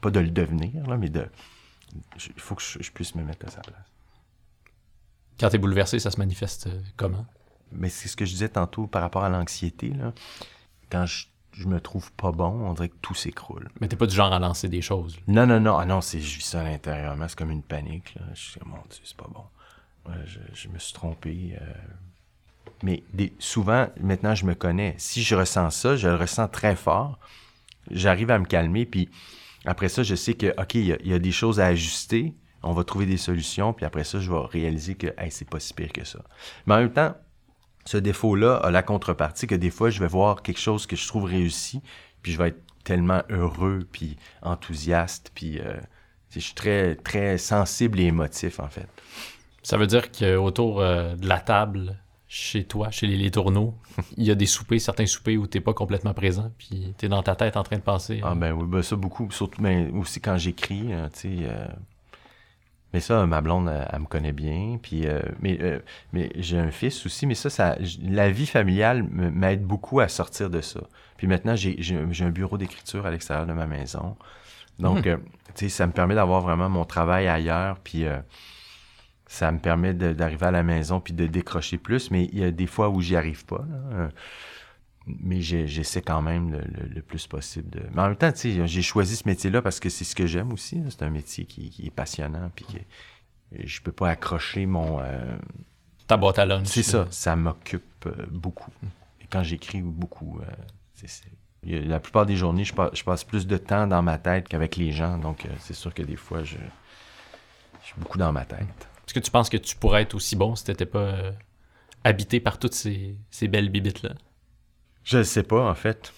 pas de le devenir, là, mais de. Il faut que je puisse me mettre à sa place. Quand t'es bouleversé, ça se manifeste euh, comment? Mais c'est ce que je disais tantôt par rapport à l'anxiété, là. Quand je, je me trouve pas bon, on dirait que tout s'écroule. Mais t'es pas du genre à lancer des choses. là? Non, non, non. Ah non, c'est, vis ça à l'intérieur. C'est comme une panique. Là. Je suis comme, mon Dieu, c'est pas bon. Ouais, je, je me suis trompé. euh. Mais des, souvent, maintenant, je me connais. Si je ressens ça, je le ressens très fort. J'arrive à me calmer. Puis après ça, je sais que, OK, il y, a- il y a des choses à ajuster. On va trouver des solutions. Puis après ça, je vais réaliser que, hey, c'est pas si pire que ça. Mais en même temps, ce défaut-là a la contrepartie que des fois, je vais voir quelque chose que je trouve réussi, puis je vais être tellement heureux, puis enthousiaste, puis euh, je suis très, très sensible et émotif, en fait. Ça veut dire qu'autour euh, de la table, chez toi, chez les, les tourneaux, il y a des soupers, certains soupers où t'es pas complètement présent, puis t'es dans ta tête en train de penser. Ah ben oui, ben ça beaucoup, surtout ben, aussi quand j'écris, euh, tu sais. euh, mais ça, ma blonde, elle, elle me connaît bien. Puis, euh, mais euh, mais j'ai un fils aussi, mais ça, ça la vie familiale m'aide beaucoup à sortir de ça. Puis maintenant, j'ai un- bureau d'écriture à l'extérieur de ma maison. Donc, euh, tu sais, ça me permet d'avoir vraiment mon travail ailleurs. Puis, ça me permet d'arriver à la maison puis de décrocher plus. Mais il y a des fois où j'y arrive pas. là. Mais j'essaie quand même le, le- le plus possible de. Mais en même temps, tu sais, j'ai choisi ce métier-là parce que c'est ce que j'aime aussi. C'est un métier qui, qui est passionnant, puis que je peux pas accrocher mon. euh, Ta boîte à lunch. C'est ça, ça m'occupe euh, beaucoup. Et quand j'écris beaucoup, euh, la plupart des journées, je passe, je passe plus de temps dans ma tête qu'avec les gens, donc euh, c'est sûr que des fois, je, je suis beaucoup dans ma tête. Est-ce que tu penses que tu pourrais être aussi bon si t'étais pas habité par toutes ces, ces belles bibites-là? Je ne sais pas, en fait.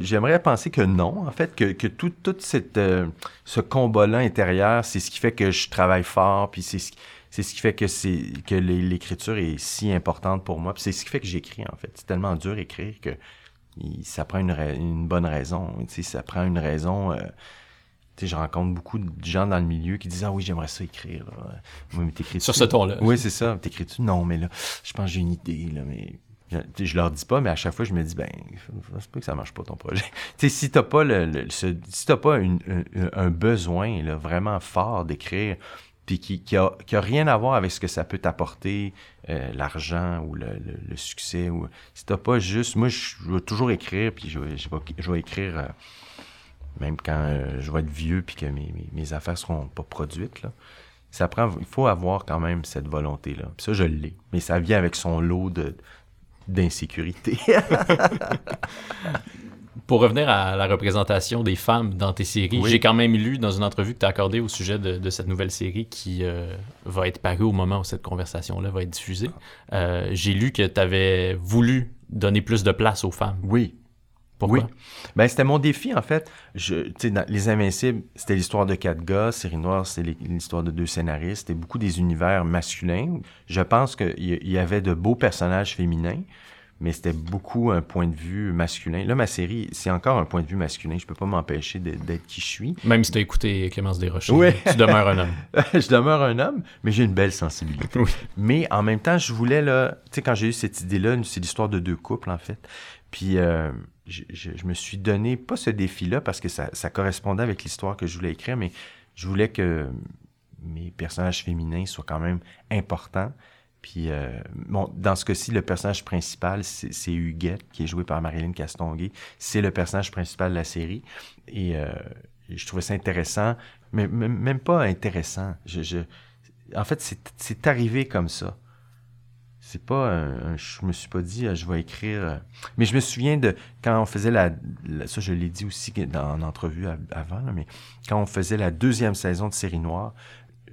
J'aimerais penser que non, en fait, que, que tout, tout cette, euh, ce combat-là intérieur, c'est ce qui fait que je travaille fort, puis c'est ce, c'est ce qui fait que, c'est, que l'é- l'écriture est si importante pour moi, puis c'est ce qui fait que j'écris, en fait. C'est tellement dur écrire que il- ça prend une, une bonne raison, tu sais, ça prend une raison... euh, tu sais, je rencontre beaucoup de gens dans le milieu qui disent « Ah oui, j'aimerais ça écrire. Là. Oui, mais? Sur ce ton-là. Oui, c'est ça. T'écris-tu? Non, mais là, je pense que j'ai une idée, là, mais... Je, je leur dis pas, mais à chaque fois, je me dis, ben, se peut que ça marche pas ton projet. tu sais, si t'as pas le, si t'as pas un, besoin, là, vraiment fort d'écrire, puis qui, qui, a, rien à voir avec ce que ça peut t'apporter, euh, l'argent ou le, succès, ou si t'as pas juste, moi, je, je vais toujours écrire, puis je, vais- je, vais, je vais écrire, euh, même quand euh, je vais être vieux, puis que mes, mes, mes affaires seront pas produites, là ça prend, il faut avoir quand même cette volonté-là. Puis ça, je l'ai. Mais ça vient avec son lot de, d'insécurité. Pour revenir à la représentation des femmes dans tes séries, Oui. j'ai quand même lu dans une entrevue que tu as accordée au sujet de, de cette nouvelle série qui euh, va être parue au moment où cette conversation-là va être diffusée. Euh, j'ai lu que tu avais voulu donner plus de place aux femmes. Oui. Pourquoi? Oui. Ben, c'était mon défi, en fait. Je, tu sais, dans Les Invincibles, c'était l'histoire de quatre gars. Série Noire, c'est l'histoire de deux scénaristes. C'était beaucoup des univers masculins. Je pense qu'il y, y avait de beaux personnages féminins, mais c'était beaucoup un point de vue masculin. Là, ma série, c'est encore un point de vue masculin. Je peux pas m'empêcher d'être qui je suis. Même si tu as écouté Clémence Desrochers, Oui. tu demeures un homme. je demeure un homme, mais j'ai une belle sensibilité. Oui. Mais en même temps, je voulais, là, tu sais, quand j'ai eu cette idée-là, c'est l'histoire de deux couples, en fait. Puis, euh, je, je- je me suis donné, pas ce défi-là, parce que ça, ça correspondait avec l'histoire que je voulais écrire, mais je voulais que mes personnages féminins soient quand même importants. Puis, euh, bon, dans ce cas-ci, le personnage principal, c'est Huguette, qui est joué par Marilyn Castonguay. C'est le personnage principal de la série. Et euh, je trouvais ça intéressant, mais même pas intéressant. Je, je- en fait, c'est arrivé comme ça. C'est pas Je me suis pas dit, euh, je vais écrire. euh, Mais je me souviens de quand on faisait la. ça, je l'ai dit aussi dans en entrevue av- avant, mais quand on faisait la deuxième saison de Série Noire,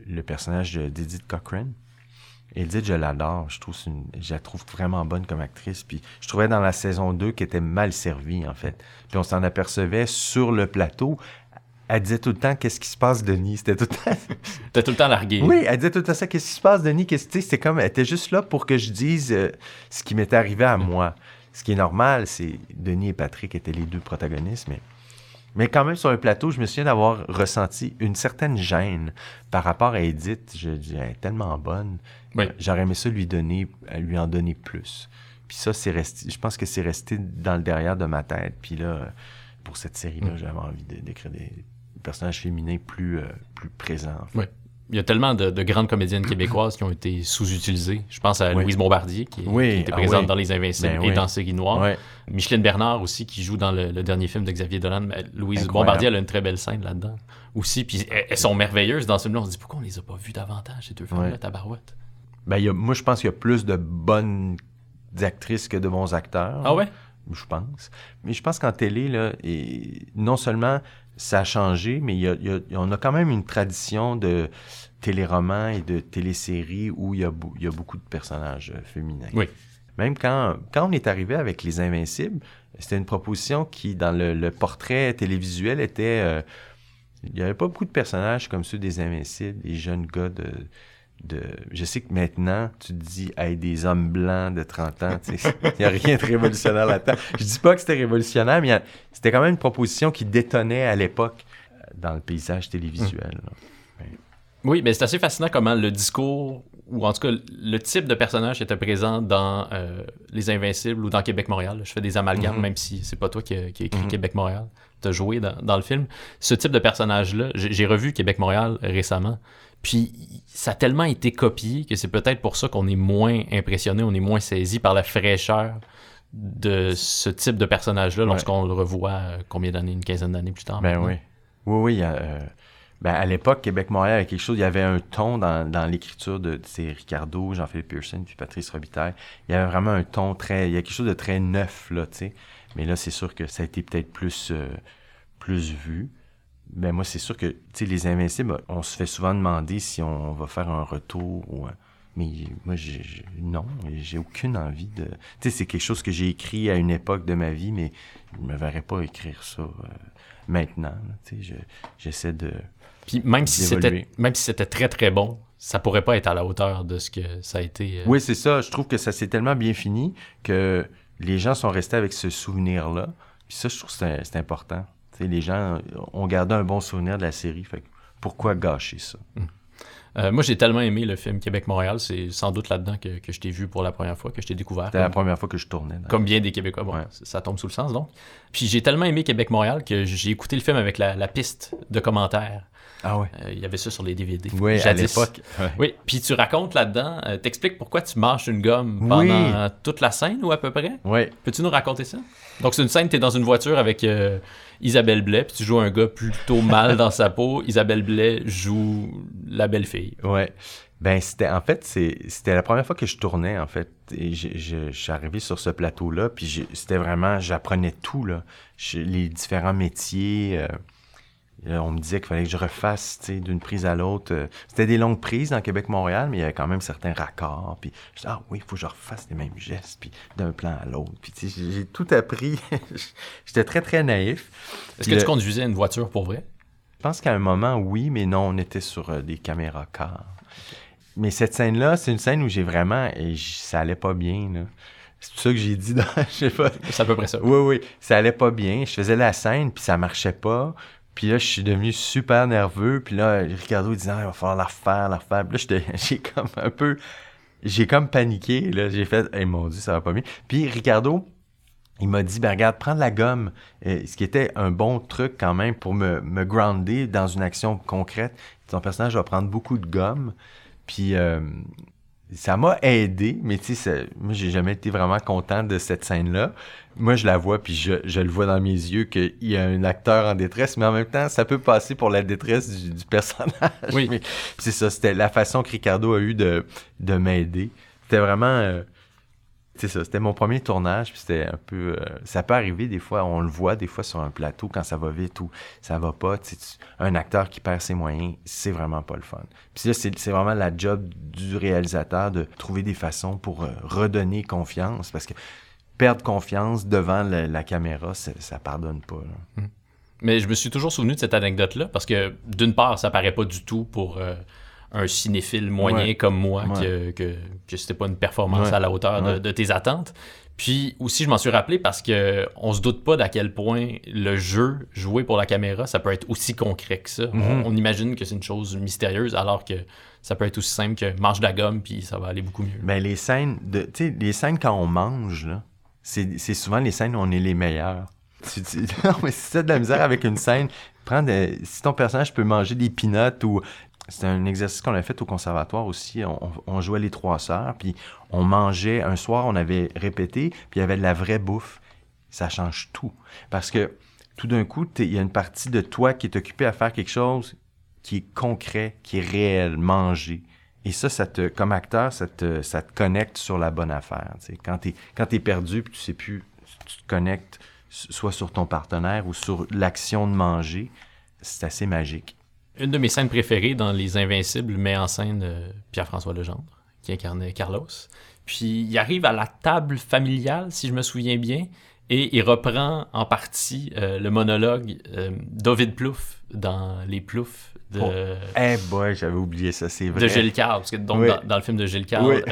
le personnage de- d'Edith Cochrane. Edith, je l'adore. Je trouve je la trouve vraiment bonne comme actrice. Puis je trouvais dans la saison 2 qu'elle était mal servie, en fait. Puis on s'en apercevait sur le plateau. Elle disait tout le temps Qu'est-ce qui se passe, Denis? C'était tout le temps. T'as tout le temps largué. Oui, elle disait tout le temps ça. Qu'est-ce qui se passe, Denis? Qu'est-ce C'était comme. Elle était juste là pour que je dise euh, ce qui m'était arrivé à moi. Ce qui est normal, c'est. Denis et Patrick étaient les deux protagonistes, mais. Mais quand même, sur un plateau, je me souviens d'avoir ressenti une certaine gêne par rapport à Edith. Je dis, elle est tellement bonne. Oui. J'aurais aimé ça lui donner, lui en donner plus. Puis ça, c'est resté. Je pense que c'est resté dans le derrière de ma tête. Puis là, pour cette série-là, Mm. j'avais envie de- d'écrire des personnages féminins plus, euh, plus présents. en fait. Oui. Il y a tellement de, de grandes comédiennes québécoises qui ont été sous-utilisées. Je pense à Oui. Louise Bombardier, qui, Oui, qui était ah présente dans Les Invincibles Ben et dans Série Noire. Micheline Bernard aussi, qui joue dans le, le dernier film de Xavier Dolan. Mais Louise Incroyable. Bombardier, elle a une très belle scène là-dedans aussi. Puis elles, elles sont merveilleuses dans ce film-là. On se dit pourquoi on les a pas vues davantage, ces deux Ouais. tabarouette. Ben, il y a, moi, je pense qu'il y a plus de bonnes actrices que de bons acteurs. Ah ouais? Je pense. Mais je pense qu'en télé, là, et non seulement ça a changé, mais il y a, il y a- on a quand même une tradition de téléromans et de téléséries où il y a, il y a beaucoup de personnages euh, féminins. Oui. Même quand, quand on est arrivé avec Les Invincibles, c'était une proposition qui, dans le, le portrait télévisuel, était... euh, il n'y avait pas beaucoup de personnages comme ceux des Invincibles, des jeunes gars de... de je sais que maintenant, tu te dis, hey, des hommes blancs de 30 ans, il n'y a rien de révolutionnaire là-dedans. Je dis pas que c'était révolutionnaire, mais a- c'était quand même une proposition qui détonnait à l'époque euh, dans le paysage télévisuel. Oui, mais c'est assez fascinant comment le discours, ou en tout cas le type de personnage qui était présent dans euh, Les Invincibles ou dans Québec-Montréal. Je fais des amalgames, Mhm. même si c'est pas toi qui qui écrit Mhm. Québec-Montréal. Tu as joué dans, dans le film. Ce type de personnage-là, j'ai j'ai revu Québec-Montréal récemment. Puis ça a tellement été copié que c'est peut-être pour ça qu'on est moins impressionné, on est moins saisi par la fraîcheur de ce type de personnage-là Ouais. lorsqu'on le revoit euh, combien d'années, une quinzaine d'années plus tard. Ben maintenant. oui. Oui, oui. euh, ben, à l'époque, Québec-Montréal, avait quelque chose. Il y avait un ton dans, dans l'écriture de Ricardo, Jean-Philippe Pearson, puis Patrice Robitaille. Il y avait vraiment un ton très. Il y a quelque chose de très neuf, là, tu sais. Mais là, c'est sûr que ça a été peut-être plus, euh, plus vu. Ben moi, c'est sûr que, les Invincibles, on se fait souvent demander si on va faire un retour ou un- Mais moi, j'ai, non, j'ai aucune envie de... Tu sais, c'est quelque chose que j'ai écrit à une époque de ma vie, mais je me verrais pas écrire ça euh, maintenant. Tu sais, je- j'essaie de... Puis même si c'était même si c'était très très bon, ça pourrait pas être à la hauteur de ce que ça a été. euh, Oui, c'est ça. Je trouve que ça s'est tellement bien fini que les gens sont restés avec ce souvenir-là. Puis ça, je trouve que c'est important. Les gens ont gardé un bon souvenir de la série. Fait pourquoi gâcher ça? euh, moi, j'ai tellement aimé le film Québec-Montréal, c'est sans doute là-dedans que, que je t'ai vu pour la première fois, que je t'ai découvert. C'était la première fois que je tournais. dans- comme bien des Québécois, bon, Ouais. ça, tombe sous le sens donc. Puis j'ai tellement aimé Québec-Montréal que j'ai écouté le film avec la, la piste de commentaires. Ah ouais? Euh, Il y avait ça sur les DVD. Oui, à l'époque. Ouais. Oui, puis tu racontes là-dedans, euh, t'expliques pourquoi tu mâches une gomme Oui. pendant toute la scène ou à peu près? Ouais. Peux-tu nous raconter ça? Donc, c'est une scène, tu es dans une voiture avec euh, Isabelle Blais, puis tu joues un gars plutôt mal dans sa peau. Isabelle Blais joue la belle fille. Ouais. Ben, c'était, en fait, c'était la première fois que je tournais, en fait. Et je, arrivé sur ce plateau-là, puis c'était vraiment, j'apprenais tout, là. les différents métiers. Euh, on me disait qu'il fallait que je refasse d'une prise à l'autre. Euh, c'était des longues prises dans Québec-Montréal, mais il y avait quand même certains raccords. Puis je disais, ah oui, il faut que je refasse les mêmes gestes, puis d'un plan à l'autre. Puis j'ai tout appris. J'étais très, très naïf. Est-ce que tu conduisais une voiture pour vrai? Je pense qu'à un moment, oui, mais non, on était sur euh, des caméras cars. Mais cette scène-là, c'est une scène où j'ai vraiment. Et ça allait pas bien, là. C'est tout ça que j'ai dit dans. Je sais pas. C'est à peu près ça. Oui, oui. Ça allait pas bien. Je faisais la scène, puis ça marchait pas. Puis là, je suis devenu super nerveux. Puis là, Ricardo disait, ah, il va falloir la refaire, la refaire. Puis là, j'ai comme un peu. J'ai comme paniqué. Là, j'ai fait, hey, mon Dieu, ça va pas bien. Puis Ricardo, il m'a dit, ben regarde, prends de la gomme. Euh, ce qui était un bon truc quand même pour me, me grounder dans une action concrète. Ton personnage va prendre beaucoup de gomme. Puis euh, ça m'a aidé, mais tu sais, moi, j'ai jamais été vraiment content de cette scène-là. Moi, je la vois, puis je, je le vois dans mes yeux qu'il y a un acteur en détresse, mais en même temps, ça peut passer pour la détresse du, personnage. Oui. c'est ça, c'était la façon que Ricardo a eu de, de m'aider. C'était vraiment... Euh, c'était mon premier tournage, puis c'était un peu... Euh, ça peut arriver des fois, on le voit des fois sur un plateau quand ça va vite ou ça va pas. Un acteur qui perd ses moyens, c'est vraiment pas le fun. Puis là, c'est vraiment la job du réalisateur de trouver des façons pour euh, redonner confiance, parce que perdre confiance devant la, caméra, ça pardonne pas. Hum. Mais je me suis toujours souvenu de cette anecdote-là, parce que d'une part, ça paraît pas du tout pour... Euh, un cinéphile moyen comme moi que, que, que c'était pas une performance à la hauteur de, tes attentes. Puis aussi, je m'en suis rappelé parce que on se doute pas d'à quel point le jeu joué pour la caméra, ça peut être aussi concret que ça. Mhm. on, imagine que c'est une chose mystérieuse alors que ça peut être aussi simple que mange de la gomme puis ça va aller beaucoup mieux. Mais ben, les scènes, de, les scènes quand on mange, là, c'est, souvent les scènes où on est les meilleurs. non, mais si tu de la misère avec une scène, prends si ton personnage peut manger des pinottes ou c'est un exercice qu'on a fait au conservatoire aussi. On, jouait les trois sœurs, puis on mangeait. Un soir, on avait répété, puis il y avait de la vraie bouffe. Ça change tout. Parce que tout d'un coup, il y a une partie de toi qui est occupée à faire quelque chose qui est concret, qui est réel, manger. Et ça, ça te, comme acteur, ça te, ça te connecte sur la bonne affaire. Quand tu es, es, perdu, puis tu sais plus, tu te connectes soit sur ton partenaire ou sur l'action de manger, c'est assez magique une de mes scènes préférées dans Les Invincibles met en scène euh, Pierre-François Legendre, qui incarnait Carlos. Puis il arrive à la table familiale, si je me souviens bien, et il reprend en partie euh, le monologue euh, d'Ovid Plouf dans Les Ploufs de. Oh. Eh boy, j'avais oublié ça, c'est vrai. De Gilles Carle, parce que donc dans, le film de Gilles Carle,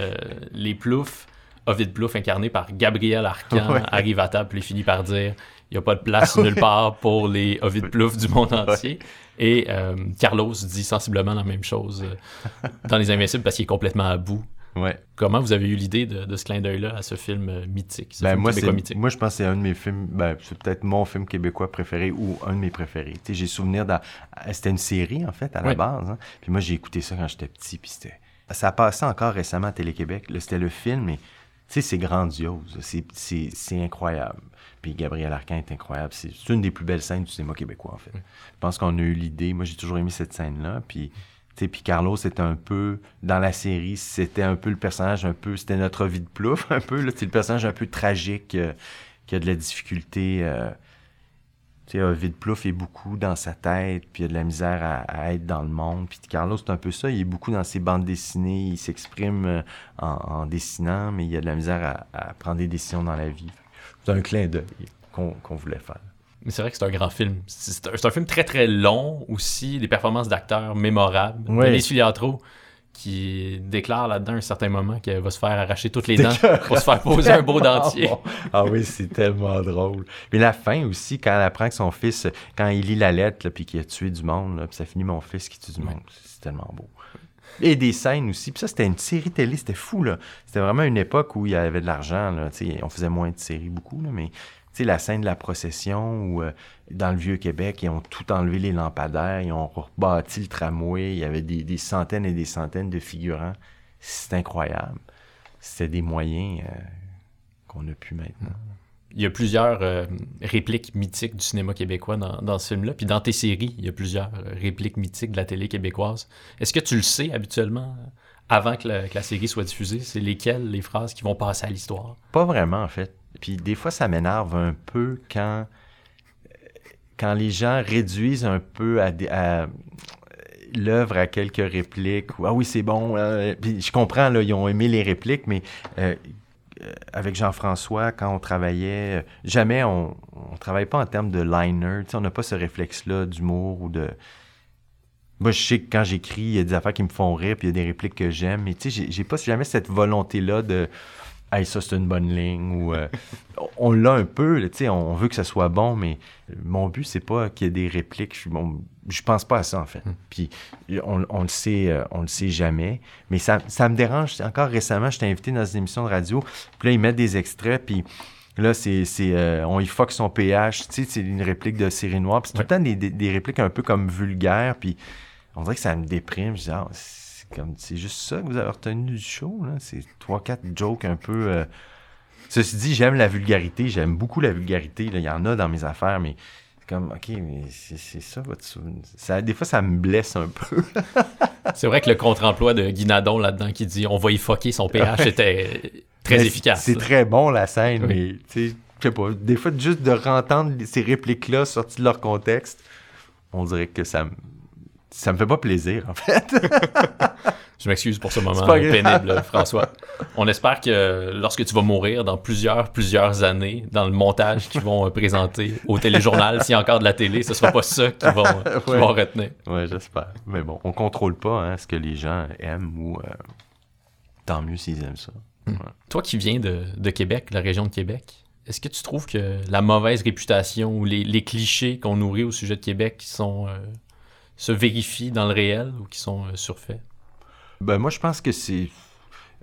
Les Ploufs, Ovid Plouf incarné par Gabriel Arcan arrive à table et finit par dire il n'y a pas de place nulle part pour les Ovid Plouf du monde entier. Et euh, Carlos dit sensiblement la même chose euh, dans Les Invincibles parce qu'il est complètement à bout. Ouais. Comment vous avez eu l'idée de, ce clin d'œil-là à ce film euh, mythique, ben, moi, Moi, je pense que c'est un de mes films, ben, c'est peut-être mon film québécois préféré ou un de mes préférés. J'ai souvenir d'un... C'était une série, en fait, à la base. Hein. Puis moi, j'ai écouté ça quand j'étais petit, puis c'était... Ça a passé encore récemment à Télé-Québec. C'était le film, mais c'est grandiose. C'est incroyable. Puis Gabriel Arcan est incroyable. C'est une des plus belles scènes du cinéma québécois, en fait. Je pense qu'on a eu l'idée. Moi, j'ai toujours aimé cette scène-là. Puis, puis Carlos, c'était un peu, dans la série, c'était un peu le personnage, un peu, c'était notre vie de plouf, un peu. C'est le personnage un peu tragique euh, qui a de la difficulté. Euh, tu sais, Vide Plouf est beaucoup dans sa tête, puis il a de la misère à, être dans le monde. Puis Carlos, c'est un peu ça. Il est beaucoup dans ses bandes dessinées. Il s'exprime euh, en, dessinant, mais il a de la misère à prendre des décisions dans la vie. C'est un clin d'œil qu'on voulait faire. Mais c'est vrai que c'est un grand film. C'est un, film très très long aussi, des performances d'acteurs mémorables. Oui. Denis qui déclare là-dedans un certain moment qu'elle va se faire arracher toutes les dents pour se faire poser un beau dentier. Ah oui, c'est tellement drôle. Mais la fin aussi, quand elle apprend que son fils, quand il lit la lettre, puis qu'il a tué du monde, puis ça finit mon fils qui tue du monde, c'est tellement beau. Et des scènes aussi. Puis ça, c'était une série télé, c'était fou, là. C'était vraiment une époque où il y avait de l'argent, là. on faisait moins de séries, beaucoup, là, mais la scène de la procession où, euh, dans le Vieux-Québec, ils ont tout enlevé les lampadaires, ils ont rebâti le tramway, il y avait des, centaines et des centaines de figurants. C'est incroyable. C'était des moyens euh, qu'on n'a plus maintenant. Il y a plusieurs euh, répliques mythiques du cinéma québécois dans, dans ce film-là. Puis dans tes séries, il y a plusieurs euh, répliques mythiques de la télé québécoise. Est-ce que tu le sais habituellement euh, avant que la, que la série soit diffusée? C'est lesquelles les phrases qui vont passer à l'histoire? Pas vraiment, en fait. Puis des fois, ça m'énerve un peu quand, quand les gens réduisent un peu à, l'œuvre à quelques répliques. Ah oui, c'est bon. euh, puis je comprends, ils ont aimé les répliques, mais avec Jean-François, quand on travaillait, euh, jamais on ne travaille pas en termes de liner. On n'a pas ce réflexe-là d'humour ou de... Moi, je sais que quand j'écris, il y a des affaires qui me font rire, puis il y a des répliques que j'aime, mais tu sais, j'ai- pas jamais cette volonté-là de Hey, ça, c'est une bonne ligne. Ou, euh, on l'a un peu, tu sais, on veut que ça soit bon, mais mon but, c'est pas qu'il y ait des répliques. Je, suis- bon, je pense pas à ça, en fait. Puis on, on le sait, euh, on le sait jamais. Mais ça, ça me dérange. Encore récemment, j'étais invité dans une émission de radio. Puis là, ils mettent des extraits, puis là, c'est, c'est euh, on y fuck son pH. Tu sais, c'est une réplique de série noire. Puis c'est tout le temps des, des- des répliques un peu comme vulgaires. Puis on dirait que ça me déprime. Je dis, ah, c'est comme, c'est juste ça que vous avez retenu du show, là. C'est trois, quatre jokes un peu. euh, Ceci dit, j'aime la vulgarité, j'aime beaucoup la vulgarité. là. Il y en a dans mes affaires, mais comme, OK, mais c'est ça votre souvenir. Ça, des fois, ça me blesse un peu. C'est vrai que le contre-emploi de Guy Nadon là-dedans qui dit on va y fucker son pH était très Mais efficace. C'est très bon, la scène, Oui. mais, tu sais, je sais pas, des fois, juste de rentendre ces répliques-là sorties de leur contexte, on dirait que ça me... Ça me fait pas plaisir, en fait. Je m'excuse pour ce moment pénible, François. On espère que lorsque tu vas mourir dans plusieurs, plusieurs années, dans le montage qu'ils vont euh, présenter au téléjournal, s'il y a encore de la télé, ce sera pas ça qu'ils vont, euh, Ouais. vont retenir. ouais, j'espère. Mais bon, on contrôle pas hein, ce que les gens aiment ou... euh, tant mieux s'ils aiment ça. Toi qui viens de, de Québec, la région de Québec, est-ce que tu trouves que la mauvaise réputation ou les, les clichés qu'on nourrit au sujet de Québec sont, euh, se vérifient dans le réel ou qui sont euh, surfaits? Ben, moi, je pense que c'est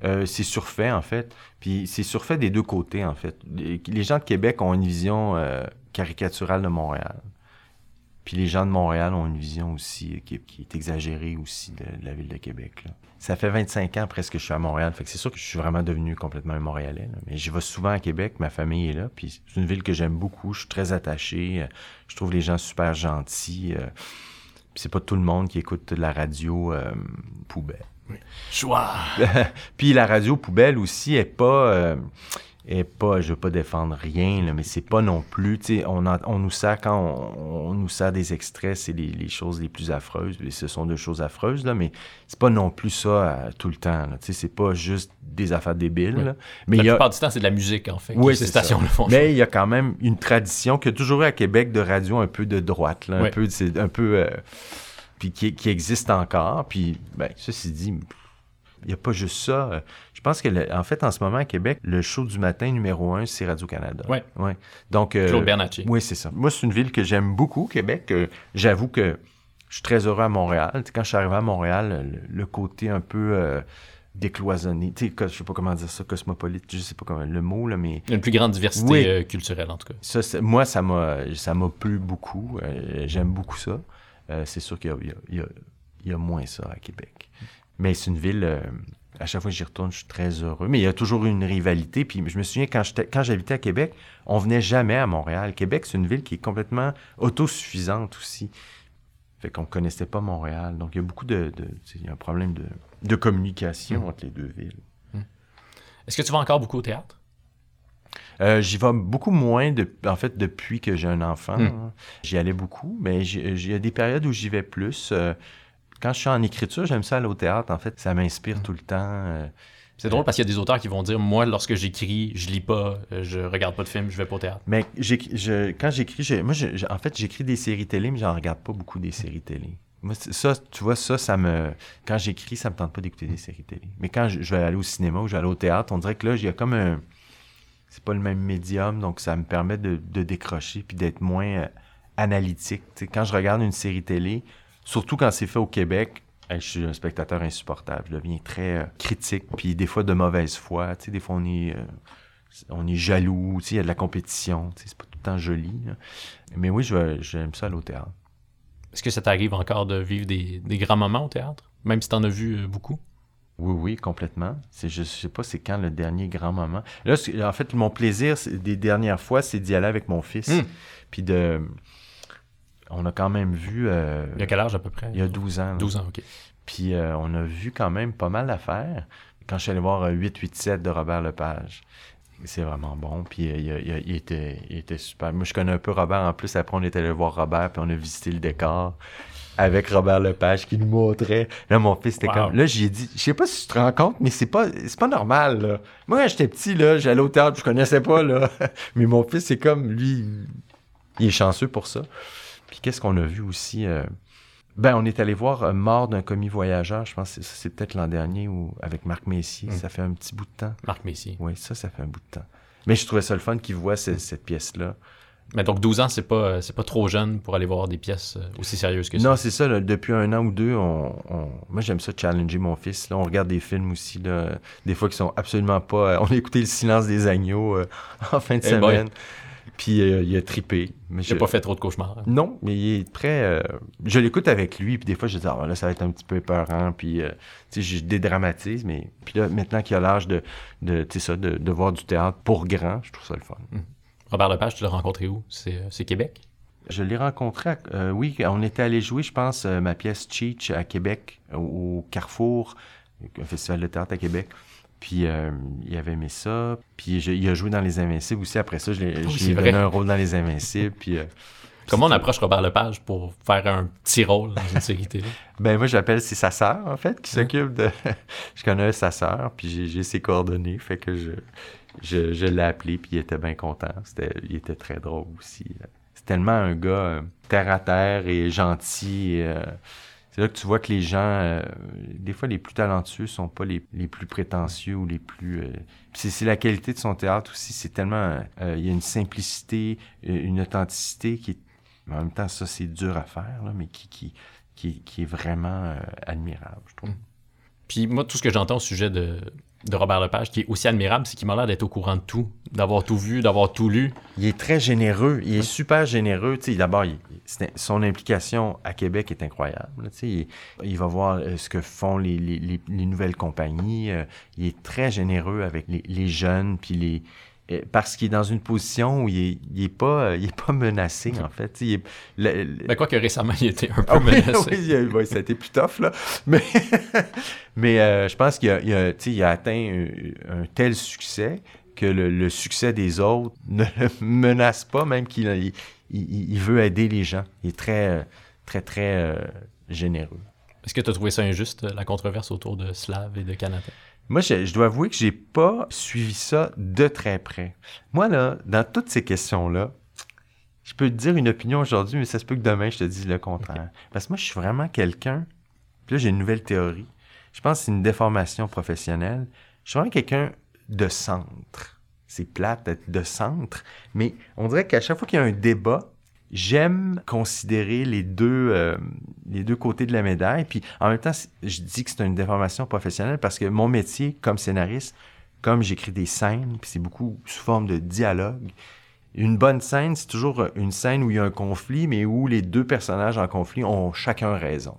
euh, c'est surfait, en fait. Puis c'est surfait des deux côtés, en fait. Les, gens de Québec ont une vision euh, caricaturale de Montréal. Puis les gens de Montréal ont une vision aussi qui, est exagérée aussi de, la ville de Québec. Ça fait 25 ans presque que je suis à Montréal. Fait que c'est sûr que je suis vraiment devenu complètement un Montréalais. Mais je vais souvent à Québec, ma famille est là. Puis c'est une ville que j'aime beaucoup. Je suis très attaché. Je trouve les gens super gentils. C'est pas tout le monde qui écoute la radio euh, poubelle. Choix! Puis la radio poubelle aussi est pas, euh, est pas, je veux pas défendre rien, là, mais c'est pas non plus, tu sais, on, on nous sert quand on, on nous sert des extraits, c'est les, les choses les plus affreuses, et ce sont deux choses affreuses là, mais c'est pas non plus ça euh, tout le temps, tu sais, c'est pas juste des affaires débiles, Oui. là. mais la il y a, plupart du temps, c'est de la musique, en fait. Oui, ces stations-là font. mais il y a quand même une tradition qu'il y a toujours eu à Québec de radio un peu de droite, là, un peu, c'est un peu, euh, puis qui, qui existe encore. Puis, ben, ceci dit, il n'y a pas juste ça. Je pense que, le- en fait, en ce moment à Québec, le show du matin numéro un, c'est Radio-Canada. Ouais. ouais. Donc, euh, Claude Bernatchez. oui, c'est ça. Moi, c'est une ville que j'aime beaucoup, Québec. Euh, J'avoue que je suis très heureux à Montréal. Tu sais, quand je suis arrivé à Montréal, le, le côté un peu euh, décloisonné, tu sais, je sais pas comment dire ça, cosmopolite, je sais pas comment le mot, là, mais une plus grande diversité Oui. euh, culturelle, en tout cas. ça, moi, ça m'a, ça m'a plu beaucoup. Euh, j'aime beaucoup ça. Euh, c'est sûr qu'il y y y a- il y a moins ça à Québec. Mais c'est une ville, à chaque fois que j'y retourne, je suis très heureux. Mais il y a toujours une rivalité. Puis je me souviens, quand, j'habitais à Québec, on venait jamais à Montréal. Québec, c'est une ville qui est complètement autosuffisante aussi. Fait qu'on connaissait pas Montréal. Donc il y a beaucoup de... il y a un problème de, de communication entre les deux villes. Est-ce que tu vas encore beaucoup au théâtre? Euh, J'y vais beaucoup moins, de, en fait, depuis que j'ai un enfant. Hein. J'y allais beaucoup, mais il y a des périodes où j'y vais plus. Euh, quand je suis en écriture, j'aime ça aller au théâtre. En fait, ça m'inspire tout le temps. euh. C'est drôle parce qu'il y a des auteurs qui vont dire Moi, lorsque j'écris, je lis pas, euh, je regarde pas de films, je vais pas au théâtre. Mais je- quand j'écris, moi, en fait, j'écris des séries télé, mais j'en regarde pas beaucoup des séries télé. Moi, ça, tu vois, ça, ça me. Quand j'écris, ça me tente pas d'écouter des séries télé. Mais quand je, je vais aller au cinéma ou je vais aller au théâtre, on dirait que là, il y a comme un. C'est pas le même médium, donc ça me permet de, de décrocher puis d'être moins euh, analytique. Quand je regarde une série télé, surtout quand c'est fait au Québec, je suis un spectateur insupportable. Je deviens très euh, critique, puis des fois de mauvaise foi. Tu sais, des fois, on est. euh, on est jaloux, tu sais, il y a de la compétition, tu sais, c'est pas tout le temps joli. là. Mais oui, j'aime ça aller au théâtre. Est-ce que ça t'arrive encore de vivre des, des grands moments au théâtre, même si t'en as vu euh, beaucoup? Oui, oui, complètement. C'est, je sais pas c'est quand le dernier grand moment. Là, en fait, mon plaisir des dernières fois, c'est d'y aller avec mon fils. Hmm. Puis de... On a quand même vu... euh, Il y a quel âge à peu près? il y a 12 ans. là. 12 ans, OK. Puis euh, on a vu quand même pas mal d'affaires. Quand je suis allé voir euh, 887 de Robert Lepage, c'est vraiment bon. Puis euh, il, était, il était super. Moi, je connais un peu Robert. En plus, après, on est allé voir Robert, puis on a visité le décor avec Robert Lepage qui nous montrait. Là, mon fils était Wow. comme... Là, j'ai dit, je sais pas si tu te rends compte, mais c'est pas, c'est pas normal, là. Moi, quand j'étais petit, là, j'allais au théâtre, je connaissais pas, là. mais mon fils, c'est comme, lui, il est chanceux pour ça. Puis qu'est-ce qu'on a vu aussi... euh, ben, on est allé voir euh, Mort d'un commis voyageur, je pense que c'est- peut-être l'an dernier, ou avec Marc Messier. Mm. Ça fait un petit bout de temps. Marc Messier. Oui, ça, ça fait un bout de temps. Mais je trouvais ça le fun qu'il voit ce- cette pièce-là. Mais donc 12 ans, c'est pas, c'est pas trop jeune pour aller voir des pièces euh, aussi sérieuses que ça. Non, c'est ça. là, depuis un an ou deux, on, on- moi, j'aime ça challenger mon fils. Là, on regarde des films aussi, là, des fois qui sont absolument pas... On a écouté Le silence des agneaux euh, en fin de Eh boy. Puis euh, il a trippé. Mais J'ai je- pas fait trop de cauchemars. Non, mais il est très. euh, je l'écoute avec lui, puis des fois je dis ah, là ça va être un petit peu épeurant, puis euh, tu sais je dédramatise, mais puis là maintenant qu'il a l'âge de de tu sais ça de, de voir du théâtre pour grand, je trouve ça le fun. Robert Lepage, tu l'as rencontré où? C'est, euh, Québec? Je l'ai rencontré, à- oui, on était allé jouer, je pense, ma pièce Cheech à Québec, au Carrefour, un festival de théâtre à Québec. Puis euh, il avait aimé ça. Puis je- il a joué dans Les Invincibles aussi. Après ça, je l'ai- je Oui, lui c'est ai donné un rôle dans Les Invincibles. Puis euh, Comment on approche Robert Lepage pour faire un petit rôle dans une série télé? Ben moi j'appelle c'est sa sœur en fait qui s'occupe de je connais sa sœur puis j'ai- ses coordonnées fait que je je, je l'ai appelé puis il était bien content il était très drôle aussi c'est tellement un gars euh, terre à terre et gentil et, c'est là que tu vois que les gens euh, des fois les plus talentueux sont pas les, les plus prétentieux ou les plus euh, c'est la qualité de son théâtre aussi c'est tellement euh, il y a une simplicité euh, une authenticité qui est en même temps ça c'est dur à faire là, mais qui qui qui, qui est vraiment euh, admirable, je trouve. Puis moi, tout ce que j'entends au sujet de, de Robert Lepage, qui est aussi admirable, c'est qu'il m'a l'air d'être au courant de tout, d'avoir tout vu, d'avoir tout lu. Il est très généreux, il est super généreux. D'abord, son implication à Québec est incroyable. il, il va voir euh, ce que font les, les- les- les nouvelles compagnies. euh, il est très généreux avec les, les jeunes, puis les parce qu'il est dans une position où il est, il est pas euh, il est pas menacé en fait. Il est- le- le- Ben, quoi que récemment, il était un peu Ah oui, menacé. oui, a- ouais, ça a été plus tough, là. Mais, mais euh, je pense qu'il a, il a, tu sais, il a atteint un, un tel succès que le, le succès des autres ne le menace pas, même qu'il il, il- il veut aider les gens. Il est très, euh, très, très euh, généreux. Est-ce que tu as trouvé ça injuste, la controverse autour de Slav et de Canada? Moi, je, je dois avouer que j'ai pas suivi ça de très près. Moi, là, dans toutes ces questions-là, je peux te dire une opinion aujourd'hui, mais ça se peut que demain, je te dise le contraire. Parce que moi, je suis vraiment quelqu'un... Puis là, j'ai une nouvelle théorie. Je pense que c'est une déformation professionnelle. Je suis vraiment quelqu'un de centre. C'est plate d'être de centre, mais on dirait qu'à chaque fois qu'il y a un débat, j'aime considérer les deux, euh, les deux côtés de la médaille. Puis en même temps, je dis que c'est une déformation professionnelle parce que mon métier comme scénariste, comme j'écris des scènes, puis c'est beaucoup sous forme de dialogue, une bonne scène, c'est toujours une scène où il y a un conflit, mais où les deux personnages en conflit ont chacun raison.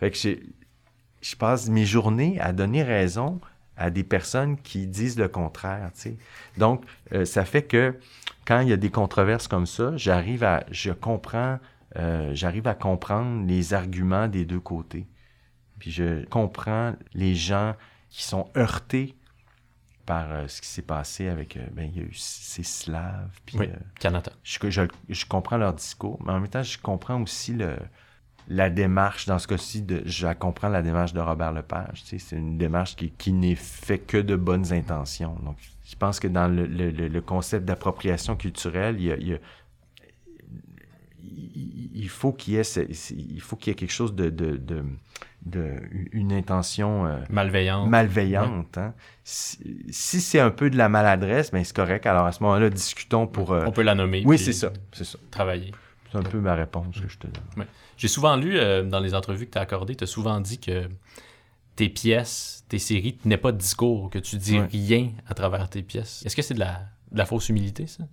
Fait que je passe mes journées à donner raison à des personnes qui disent le contraire. Donc, euh, ça fait que quand il y a des controverses comme ça, j'arrive à, je comprends, euh, j'arrive à comprendre les arguments des deux côtés. Puis je comprends les gens qui sont heurtés par euh, ce qui s'est passé avec, euh, ben, il y a eu ces Slaves, puis Oui. Canada. je, je, je comprends leur discours, mais en même temps, je comprends aussi le, la démarche, dans ce cas-ci, je comprends la démarche de Robert Lepage. Tu sais, c'est une démarche qui, qui n'est fait que de bonnes intentions. Donc, je pense que dans le, le, le- le concept d'appropriation culturelle, il y a, il y a- il- il faut qu'il y ait, ce- il faut qu'il y ait quelque chose de, de, de, de- une intention euh, Malveillante. malveillante. hein. Si, si c'est un peu de la maladresse, ben c'est correct. Alors à ce moment-là, discutons pour. euh, On peut la nommer. Oui, c'est ça, c'est ça. Travailler. C'est un peu ma réponse que je te donne. J'ai souvent lu euh, dans les entrevues que tu as accordées, tu as souvent dit que tes pièces, tes séries tenaient pas de discours, que tu dis Ouais. rien à travers tes pièces. Est-ce que c'est de la, de la fausse humilité, ça?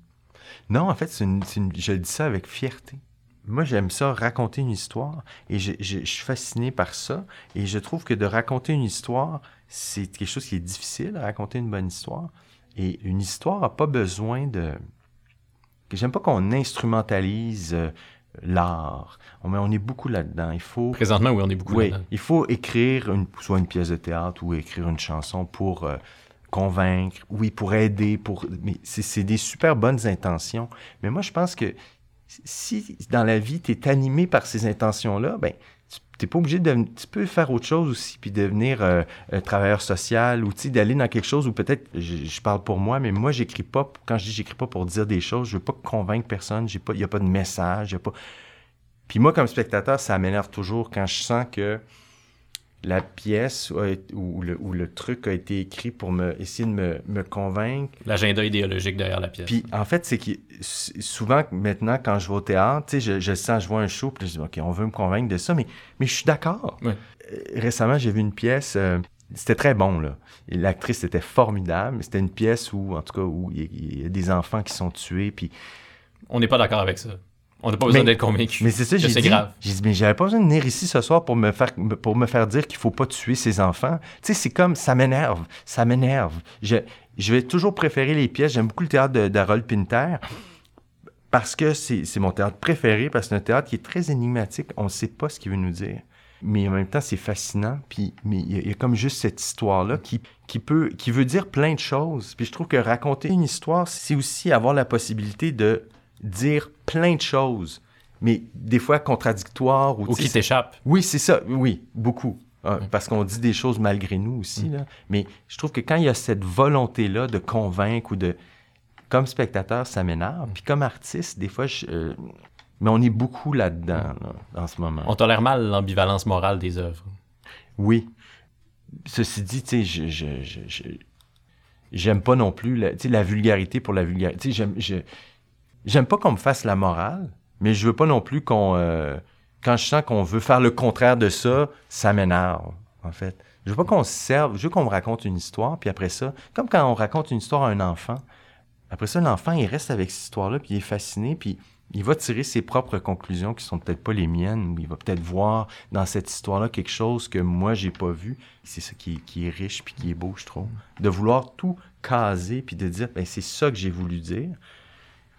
Non, en fait, c'est une, je dis ça avec fierté. moi, j'aime ça, raconter une histoire, et je, je- je suis fasciné par ça. Et je trouve que de raconter une histoire, c'est quelque chose qui est difficile, raconter une bonne histoire. Et une histoire n'a pas besoin de... que J'aime pas qu'on instrumentalise euh, l'art. On, est beaucoup là-dedans. Il faut... Présentement, oui, on est beaucoup Oui, là-dedans. il faut écrire une, soit une pièce de théâtre ou écrire une chanson pour euh, convaincre, oui, pour aider, pour. Mais c'est c'est des super bonnes intentions. Mais moi, je pense que si dans la vie, tu es animé par ces intentions-là, ben, tu n'es pas obligé de. Tu peux faire autre chose aussi, puis devenir euh, travailleur social, ou d'aller dans quelque chose où peut-être, je, parle pour moi, mais moi, j'écris pas, quand je dis j'écris pas pour dire des choses, je veux pas convaincre personne, j'ai pas- il n'y a pas de message, y a pas. Puis moi, comme spectateur, ça m'énerve toujours quand je sens que la pièce ou, le, ou le truc a été écrit pour me, essayer de me, me convaincre. L'agenda idéologique derrière la pièce. Puis en fait, c'est que souvent, maintenant, quand je vais au théâtre, tu sais, je, je sens, je vois un show, puis je dis, OK, on veut me convaincre de ça, mais, mais je suis d'accord. Euh, Récemment, j'ai vu une pièce, euh, c'était très bon, là. L'actrice était formidable. C'était une pièce où, en tout cas, où il y, a- il y a des enfants qui sont tués, puis On n'est pas d'accord avec ça. On n'a pas besoin d'être convaincu. Mais c'est ça, j'ai dit. grave. J'ai dit, mais j'avais pas besoin de venir ici ce soir pour me faire, pour me faire dire qu'il faut pas tuer ses enfants. Tu sais, c'est comme, ça m'énerve. Ça m'énerve. Je, je vais toujours préférer les pièces. J'aime beaucoup le théâtre de- d'Harold Pinter parce que c'est mon théâtre préféré, parce que c'est un théâtre qui est très énigmatique. On ne sait pas ce qu'il veut nous dire. Mais en même temps, c'est fascinant. Puis, mais il y, y a comme juste cette histoire-là qui, qui peut, qui veut dire plein de choses. Puis je trouve que raconter une histoire, c'est aussi avoir la possibilité de dire plein de choses, mais des fois contradictoires. Ou, qui t'échappe. oui, c'est ça. Oui, beaucoup. Ah, Mm. Parce qu'on dit des choses malgré nous aussi. Là. Mais je trouve que quand il y a cette volonté-là de convaincre ou de... Comme spectateur, ça m'énerve. Puis comme artiste, des fois, je... euh, Mais on est beaucoup là-dedans, là, en ce moment. On tolère mal l'ambivalence morale des œuvres. Oui. Ceci dit, tu sais, je, je, je, je- j'aime pas non plus la, la vulgarité pour la vulgarité. Tu sais, j'aime, je- j'aime pas qu'on me fasse la morale, mais je veux pas non plus qu'on... euh, quand je sens qu'on veut faire le contraire de ça, ça m'énerve, en fait. Je veux pas qu'on se serve, je veux qu'on me raconte une histoire, puis après ça, comme quand on raconte une histoire à un enfant, après ça, l'enfant, il reste avec cette histoire-là, puis il est fasciné, puis il va tirer ses propres conclusions qui sont peut-être pas les miennes, ou il va peut-être voir dans cette histoire-là quelque chose que moi, j'ai pas vu. C'est ça qui est, riche, puis qui est beau, je trouve. De vouloir tout caser, puis de dire, ben, c'est ça que j'ai voulu dire.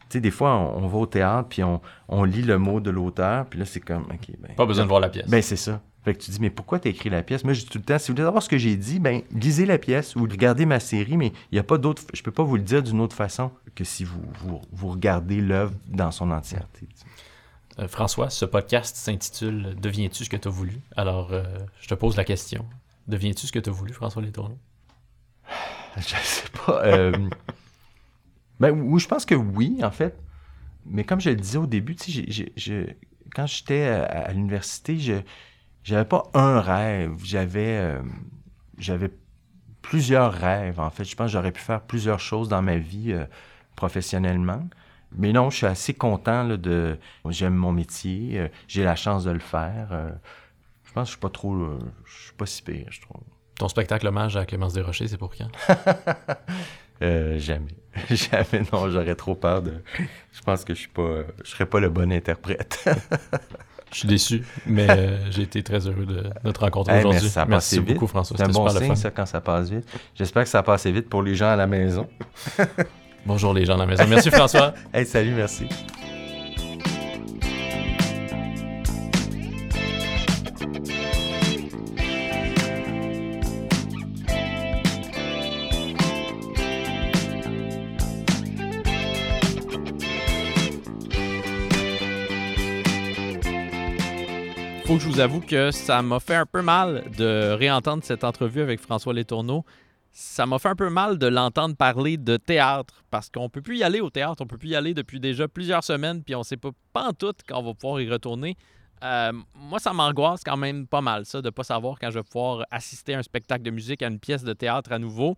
Tu sais, des fois, on, on va au théâtre, puis on, on lit le mot de l'auteur, puis là, c'est comme, OK, ben... Pas besoin de voir la pièce. Ben, c'est ça. Fait que tu dis, mais pourquoi t'as écrit la pièce? Moi, je dis tout le temps, si vous voulez savoir ce que j'ai dit, ben, lisez la pièce ou regardez ma série, mais il n'y a pas d'autre, je peux pas vous le dire d'une autre façon que si vous, vous, vous regardez l'œuvre dans son entièreté. Euh, François, ce podcast s'intitule Deviens-tu ce que tu as voulu Alors, euh, je te pose la question. Deviens-tu ce que tu as voulu, François Letourneau Je sais pas. euh, ben, oui, je pense que oui, en fait. Mais comme je le disais au début, quand j'étais à, à l'université, je j'avais pas un rêve. J'avais euh, j'avais plusieurs rêves, en fait. Je pense que j'aurais pu faire plusieurs choses dans ma vie euh, professionnellement. Mais non, je suis assez content là, de. J'aime mon métier, euh, j'ai la chance de le faire. euh, je pense que je suis pas trop. euh, je suis pas si pire, je trouve. Ton spectacle hommage à Clémence Desrochers, c'est pour quand? Euh, jamais. jamais, non, j'aurais trop peur de. Je pense que je suis pas. Je serais pas le bon interprète. Je suis déçu, mais euh, j'ai été très heureux de notre rencontre Hey, aujourd'hui. Merci vite. beaucoup, François. C'est un bon signe, ça, quand ça passe vite. J'espère que ça a passé vite pour les gens à la maison. Bonjour les gens de la maison. Merci, François. Hey, salut, merci. Vous avoue que ça m'a fait un peu mal de réentendre cette entrevue avec François Letourneau. Ça m'a fait un peu mal de l'entendre parler de théâtre parce qu'on peut plus y aller au théâtre, on peut plus y aller depuis déjà plusieurs semaines, puis on sait pas, pas tout quand on va pouvoir y retourner. Euh, moi, ça m'angoisse quand même pas mal, ça, de pas savoir quand je vais pouvoir assister à un spectacle de musique, à une pièce de théâtre à nouveau.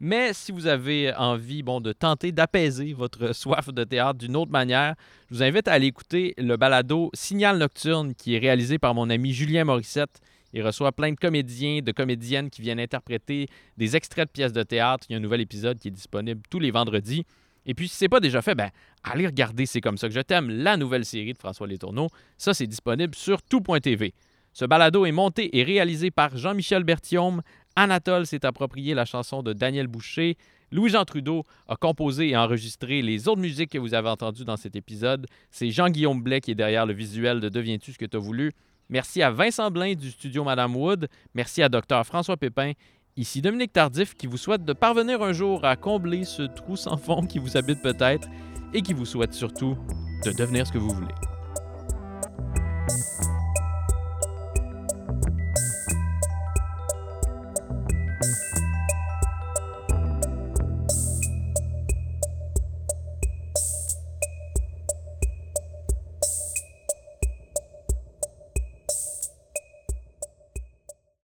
Mais si vous avez envie bon, de tenter d'apaiser votre soif de théâtre d'une autre manière, je vous invite à aller écouter le balado Signal Nocturne qui est réalisé par mon ami Julien Morissette. Il reçoit plein de comédiens, de comédiennes qui viennent interpréter des extraits de pièces de théâtre. Il y a un nouvel épisode qui est disponible tous les vendredis. Et puis, si c'est pas déjà fait, ben, allez regarder C'est comme ça que je t'aime, la nouvelle série de François Letourneau. Ça, c'est disponible sur tout.tv. Ce balado est monté et réalisé par Jean-Michel Berthiaume. Anatole s'est approprié la chanson de Daniel Boucher. Louis-Jean Trudeau a composé et enregistré les autres musiques que vous avez entendues dans cet épisode. C'est Jean-Guillaume Blais qui est derrière le visuel de Deviens-tu ce que tu as voulu. Merci à Vincent Blain du studio Madame Wood. Merci à Dr François Pépin. Ici Dominique Tardif qui vous souhaite de parvenir un jour à combler ce trou sans fond qui vous habite peut-être et qui vous souhaite surtout de devenir ce que vous voulez.